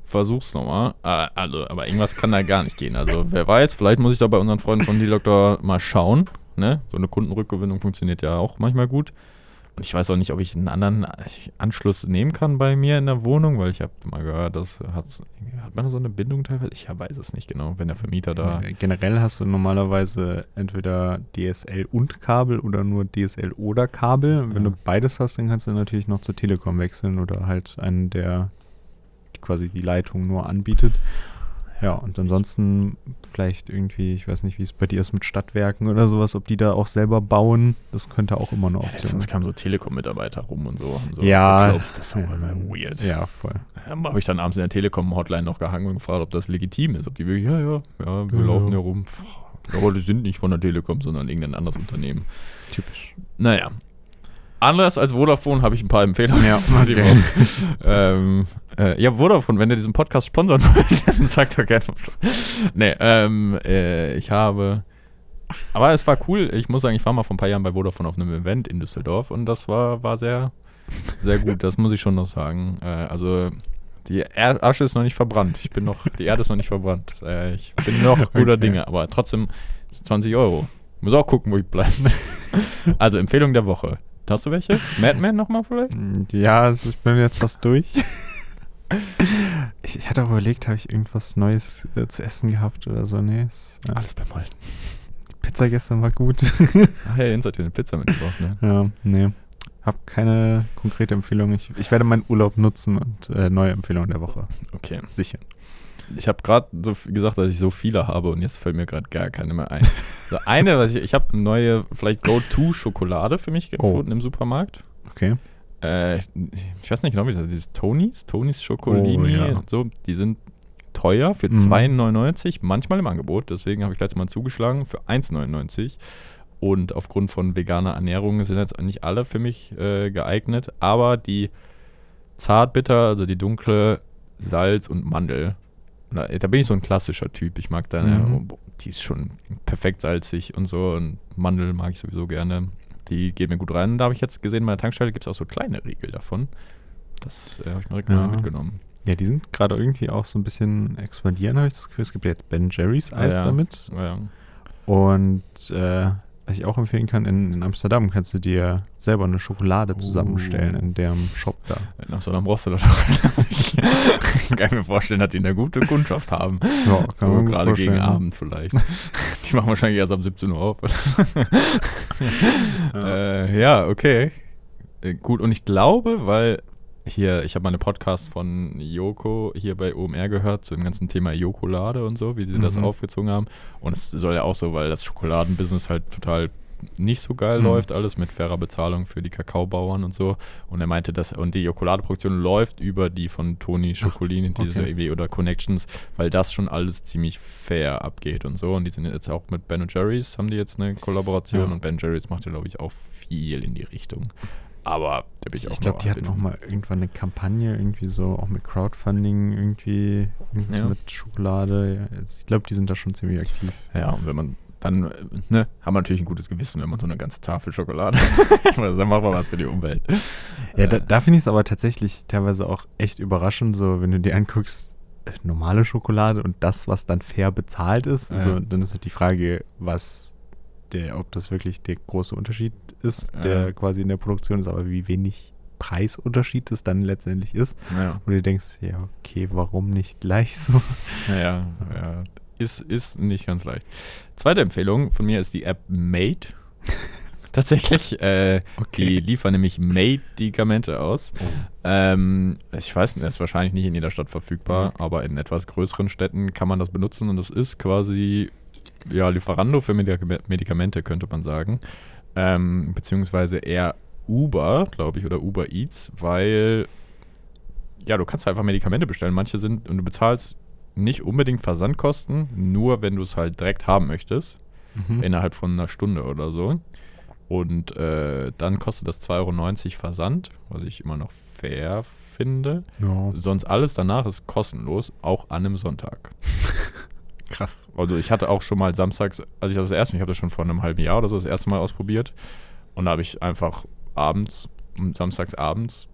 versuch's nochmal. Äh, Also, aber irgendwas kann da gar nicht gehen. Also, wer weiß, vielleicht muss ich da bei unseren Freunden von D-Doctor mal schauen. Ne? So eine Kundenrückgewinnung funktioniert ja auch manchmal gut. Und ich weiß auch nicht, ob ich einen anderen Anschluss nehmen kann bei mir in der Wohnung, weil ich habe mal gehört, das hat, hat man so eine Bindung teilweise. Ich weiß es nicht genau, wenn der Vermieter da. Generell hast du normalerweise entweder DSL und Kabel oder nur DSL oder Kabel. Wenn Ja. du beides hast, dann kannst du natürlich noch zur Telekom wechseln oder halt einen, der quasi die Leitung nur anbietet. Ja, und ansonsten vielleicht irgendwie, ich weiß nicht, wie es bei dir ist mit Stadtwerken oder sowas, ob die da auch selber bauen, das könnte auch immer eine Ja, Option letztens sein. kamen so Telekom-Mitarbeiter rum und so. Haben so Ja. geklopft. Das ist auch immer weird. Ja, voll. Habe ich dann abends in der Telekom-Hotline noch gehangen und gefragt, ob das legitim ist. Ob die wirklich, ja, ja, ja, wir Ja. laufen hier rum. Aber die sind nicht von der Telekom, sondern irgendein anderes Unternehmen. Typisch. Naja. Anders als Vodafone habe ich ein paar Empfehlungen. Ja, okay. Ähm, äh, ja, Vodafone, wenn ihr diesen Podcast sponsern wollt, dann sagt doch gerne. nee, ähm, äh, ich habe. Aber es war cool. Ich muss sagen, ich war mal vor ein paar Jahren bei Vodafone auf einem Event in Düsseldorf und das war, war sehr, sehr gut. Das muss ich schon noch sagen. Äh, also, die er Asche ist noch nicht verbrannt. Ich bin noch, die Erde ist noch nicht verbrannt. Äh, ich bin noch guter Okay. Dinge, aber trotzdem 20 Euro. Muss auch gucken, wo ich bleibe. also, Empfehlung der Woche. Hast du welche? Madman nochmal vielleicht? Ja, also ich bin jetzt fast durch. Ich, ich hatte auch überlegt, habe ich irgendwas Neues äh, zu essen gehabt oder so? Nee, ist, äh, Alles beim Mollen. Die Pizza gestern war gut. Ach ja, Jens hat dir eine Pizza mitgebracht, ne? Ja, nee. Hab keine konkrete Empfehlung. Ich, ich werde meinen Urlaub nutzen und äh, neue Empfehlungen der Woche. Okay. Sichern. Ich habe gerade so gesagt, dass ich so viele habe und jetzt fällt mir gerade gar keine mehr ein. so eine, was ich, ich habe eine neue, vielleicht Go-To-Schokolade für mich Oh. gefunden im Supermarkt. Okay. Äh, ich weiß nicht genau, wie das heißt. Dieses Tonys, Tonys Schokolini, Oh, ja. so, die sind teuer für Mhm. 2,99, manchmal im Angebot. Deswegen habe ich letztes Mal zugeschlagen für 1,99. Und aufgrund von veganer Ernährung sind jetzt nicht alle für mich äh, geeignet. Aber die Zartbitter, also die dunkle Salz und Mandel, da, da bin ich so ein klassischer Typ. Ich mag deine, Mhm. die ist schon perfekt salzig und so. Und Mandel mag ich sowieso gerne. Die geht mir gut rein. Da habe ich jetzt gesehen, bei der Tankstelle gibt es auch so kleine Riegel davon. Das äh, habe ich direkt mal Ja. mitgenommen. Ja, die sind gerade irgendwie auch so ein bisschen expandieren, habe ich das Gefühl. Es gibt ja jetzt Ben Jerry's Eis Ja. damit. Ja. Und äh, was ich auch empfehlen kann, in, in Amsterdam kannst du dir selber eine Schokolade zusammenstellen Oh. in dem Shop da. So einem brauchst du das doch. ich kann mir vorstellen, dass die eine gute Kundschaft haben. Ja, So man gerade gegen? Abend vielleicht. die machen wahrscheinlich erst ab 17 Uhr auf. äh, ja, okay. Äh, gut, und ich glaube, weil hier, ich habe mal einen Podcast von Joko hier bei OMR gehört zu dem ganzen Thema Jokolade und so, wie sie das Mhm. aufgezogen haben. Und es soll ja auch so, weil das Schokoladenbusiness halt total nicht so geil Mhm. läuft, alles mit fairer Bezahlung für die Kakaobauern und so. Und er meinte, dass, und die Schokoladeproduktion läuft über die von Toni Schokolini, diese okay. irgendwie oder Connections, weil das schon alles ziemlich fair abgeht und so. Und die sind jetzt auch mit Ben Jerry's, haben die jetzt eine Kollaboration Ja. und Ben Jerry's macht ja, glaube ich, auch viel in die Richtung. Aber da bin ich Ich, auch ich glaube, die hatten noch mal irgendwann eine Kampagne, irgendwie so, auch mit Crowdfunding, irgendwie, irgendwas Ja. mit Schokolade. Also ich glaube, die sind da schon ziemlich aktiv. Ja, und wenn man dann, äh, ne, haben wir natürlich ein gutes Gewissen, wenn man so eine ganze Tafel Schokolade, dann machen wir was für die Umwelt. Ja, da, Äh, da finde ich es aber tatsächlich teilweise auch echt überraschend, so wenn du dir anguckst, äh, normale Schokolade und das, was dann fair bezahlt ist, Ja. so, dann ist halt die Frage, was der, ob das wirklich der große Unterschied ist, der Ja. quasi in der Produktion ist, aber wie wenig Preisunterschied es dann letztendlich ist. ja. Und du denkst, ja, okay, warum nicht gleich so? Ja, ja. Ist, ist nicht ganz leicht. Zweite Empfehlung von mir ist die App Made. Tatsächlich. Äh, Die liefern nämlich Medikamente aus. Ähm, ich weiß nicht, ist wahrscheinlich nicht in jeder Stadt verfügbar, aber in etwas größeren Städten kann man das benutzen und das ist quasi ja, Lieferando für Medika- Medikamente, könnte man sagen. Ähm, beziehungsweise eher Uber, glaube ich, oder Uber Eats, weil ja, du kannst einfach Medikamente bestellen. Manche sind und du bezahlst nicht unbedingt Versandkosten, nur wenn du es halt direkt haben möchtest Mhm. innerhalb von einer Stunde oder so. Und äh, dann kostet das 2,90 Euro Versand, was ich immer noch fair finde. Ja, Sonst alles danach ist kostenlos, auch an einem Sonntag. krass. Also ich hatte auch schon mal samstags, als ich das erste Mal, ich habe das schon vor einem halben Jahr oder so das erste Mal ausprobiert. Und da habe ich einfach abends, samstags abends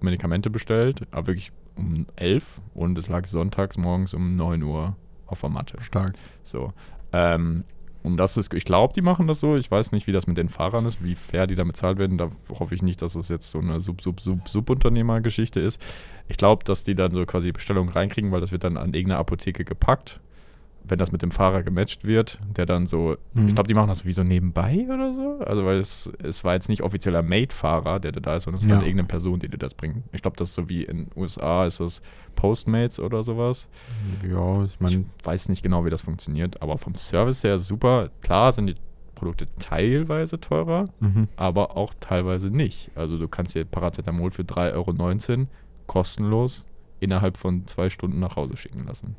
Medikamente bestellt, aber wirklich um 11 und es lag sonntags morgens um 9 Uhr auf der Matte. Stark. So. Ähm, und das ist, ich glaube, die machen das so. Ich weiß nicht, wie das mit den Fahrern ist, wie fair die da bezahlt werden. Da hoffe ich nicht, dass das jetzt so eine Sub-Sub-Sub-Subunternehmer-Geschichte ist. Ich glaube, dass die dann so quasi die Bestellung reinkriegen, weil das wird dann an irgendeine Apotheke gepackt. Wenn das mit dem Fahrer gematcht wird, der dann so, Mhm. ich glaube, die machen das wie so nebenbei oder so. Also, weil es, es war jetzt nicht offizieller Made-Fahrer, der da ist, sondern es ist Ja. halt irgendeine Person, die dir das bringt. Ich glaube, das ist so wie in den USA ist das Postmates oder sowas. Ja, ich Ich meine, weiß nicht genau, wie das funktioniert, aber vom Service her super. Klar sind die Produkte teilweise teurer, mhm. aber auch teilweise nicht. Also du kannst dir Paracetamol für 3,19 Euro kostenlos innerhalb von zwei Stunden nach Hause schicken lassen.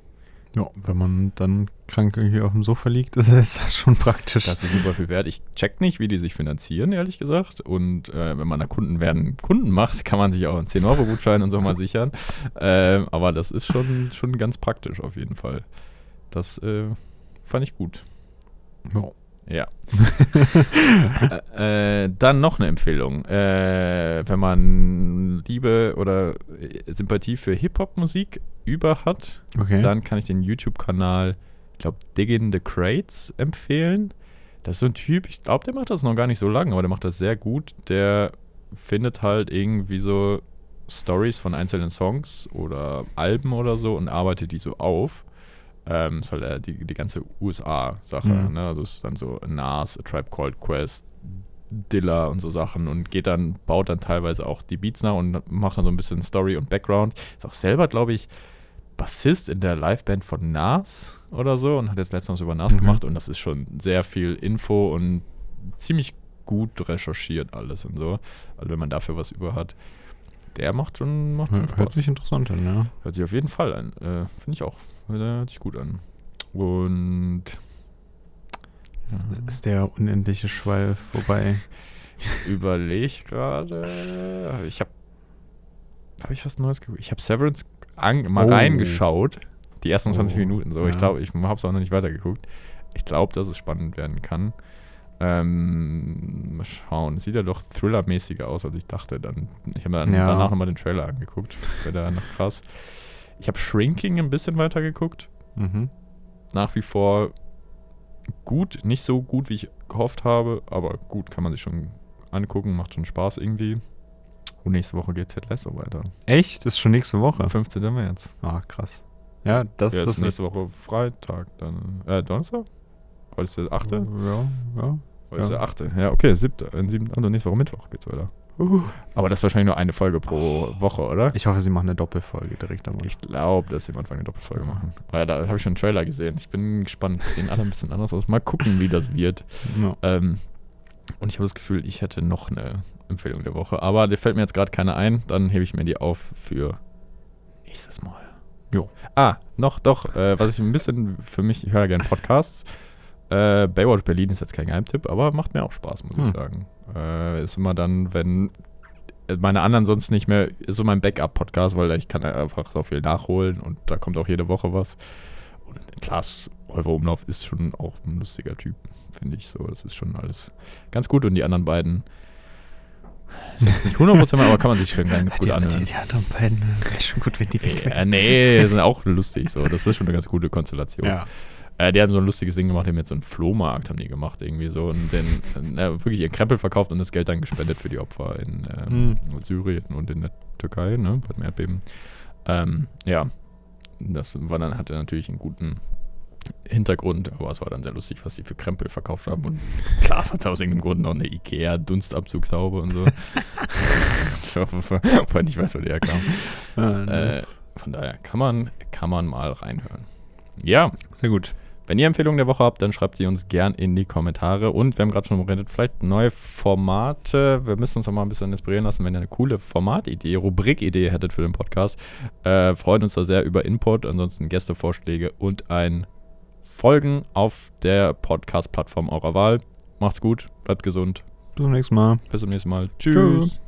Ja, wenn man dann krank irgendwie auf dem Sofa liegt, ist das schon praktisch. Das ist super viel wert. Ich check nicht, wie die sich finanzieren, ehrlich gesagt. Und äh, wenn man da Kunden werden Kunden macht, kann man sich auch einen 10-Euro-Gutschein und so mal sichern. Ähm, aber das ist schon, schon ganz praktisch auf jeden Fall. Das äh, fand ich gut. ja. Ja. äh, äh, dann noch eine Empfehlung. Äh, wenn man Liebe oder äh, Sympathie für Hip-Hop-Musik über hat, Okay. dann kann ich den YouTube-Kanal, ich glaube, Diggin the Crates empfehlen. Das ist so ein Typ, ich glaube, der macht das noch gar nicht so lange, aber der macht das sehr gut. Der findet halt irgendwie so Stories von einzelnen Songs oder Alben oder so und arbeitet die so auf. Ähm, ist halt äh, die, die ganze USA-Sache. Mhm. Ne? Also es ist dann so Nas, A Tribe Called Quest, Dilla und so Sachen und geht dann, baut dann teilweise auch die Beats nach und macht dann so ein bisschen Story und Background. Ist auch selber, glaube ich, Bassist in der Liveband von Nas oder so und hat jetzt letztens über Nas Mhm. gemacht und das ist schon sehr viel Info und ziemlich gut recherchiert alles und so. Also wenn man dafür was über hat, der macht schon, macht schon Hört Spaß. sich interessant an, ja. Hört sich auf jeden Fall an. Äh, Finde ich auch. Hört sich gut an. Und Es Ist der unendliche Schwall vorbei? überleg gerade. Ich habe. Habe ich was Neues geguckt? Ich habe Severance an, mal Oh. reingeschaut. Die ersten 20 Oh, Minuten so. Ich ja. glaube, ich habe es auch noch nicht weitergeguckt. Ich glaube, dass es spannend werden kann. Ähm, mal schauen. Sieht ja doch Thriller-mäßiger aus, als ich dachte. Dann, ich habe dann Ja. danach nochmal den Trailer angeguckt. Das wäre da noch krass. Ich habe Shrinking ein bisschen weitergeguckt. Mhm. nach wie vor gut, nicht so gut, wie ich gehofft habe, aber gut, kann man sich schon angucken, macht schon Spaß irgendwie. Und nächste Woche geht Ted Lasso weiter. Echt? Das ist schon nächste Woche. 15. März. Ah, krass. Ja, das, ja, das ist nächste Woche Freitag, dann, äh, Donnerstag? Heute ist der 8. Ja, ja. Heute ist ja. der 8. Ja, okay, 7. In 7. Also nächste Woche Mittwoch geht's weiter. Aber das ist wahrscheinlich nur eine Folge pro Woche, oder? Ich hoffe, sie machen eine Doppelfolge direkt am Ich glaube, dass sie am Anfang eine Doppelfolge machen. Aber ja, da habe ich schon einen Trailer gesehen. Ich bin gespannt. Die sehen alle ein bisschen anders aus. Mal gucken, wie das wird. Ja. Ähm, und ich habe das Gefühl, ich hätte noch eine Empfehlung der Woche. Aber der fällt mir jetzt gerade keine ein. Dann hebe ich mir die auf für nächstes Mal. Jo. Ah, noch, doch, äh, was ich ein bisschen für mich, ich höre gerne Podcasts. Äh, Baywatch Berlin ist jetzt kein Geheimtipp, aber macht mir auch Spaß, muss ich Hm. sagen. Äh, ist immer dann, wenn äh, meine anderen sonst nicht mehr, ist so mein Backup-Podcast, weil ich kann einfach so viel nachholen und da kommt auch jede Woche was. Und Klaas Euro Umlauf ist schon auch ein lustiger Typ, finde ich so. Das ist schon alles ganz gut und die anderen beiden ist jetzt nicht 100%, aber kann man sich schon ganz gut die, anhören. die, die anderen beiden, wäre schon gut, wenn die weg Ja, nee, sind auch lustig so. Das ist schon eine ganz gute Konstellation. Ja. Äh, die haben so ein lustiges Ding gemacht, die haben jetzt so einen Flohmarkt haben die gemacht irgendwie so und den äh, wirklich ihren Krempel verkauft und das Geld dann gespendet für die Opfer in ähm, Syrien und in der Türkei, ne, bei dem Erdbeben. Ähm, ja, das war dann, hatte natürlich einen guten Hintergrund, aber es war dann sehr lustig, was die für Krempel verkauft haben und Klaas hatte aus irgendeinem Grund noch eine Ikea-Dunstabzugshaube und so. so weil ich weiß, wo die herkam. Ah, Äh, von daher kann man, kann man mal reinhören. Ja, Sehr gut. Wenn ihr Empfehlungen der Woche habt, dann schreibt sie uns gern in die Kommentare. Und wir haben gerade schon geredet, vielleicht neue Formate. Wir müssen uns noch mal ein bisschen inspirieren lassen, wenn ihr eine coole Formatidee, Rubrikidee hättet für den Podcast. Äh, freuen uns da sehr über Input, ansonsten Gästevorschläge und ein Folgen auf der Podcast-Plattform eurer Wahl. Macht's gut, bleibt gesund. Bis zum nächsten Mal. Bis zum nächsten Mal. Tschüss. Tschüss.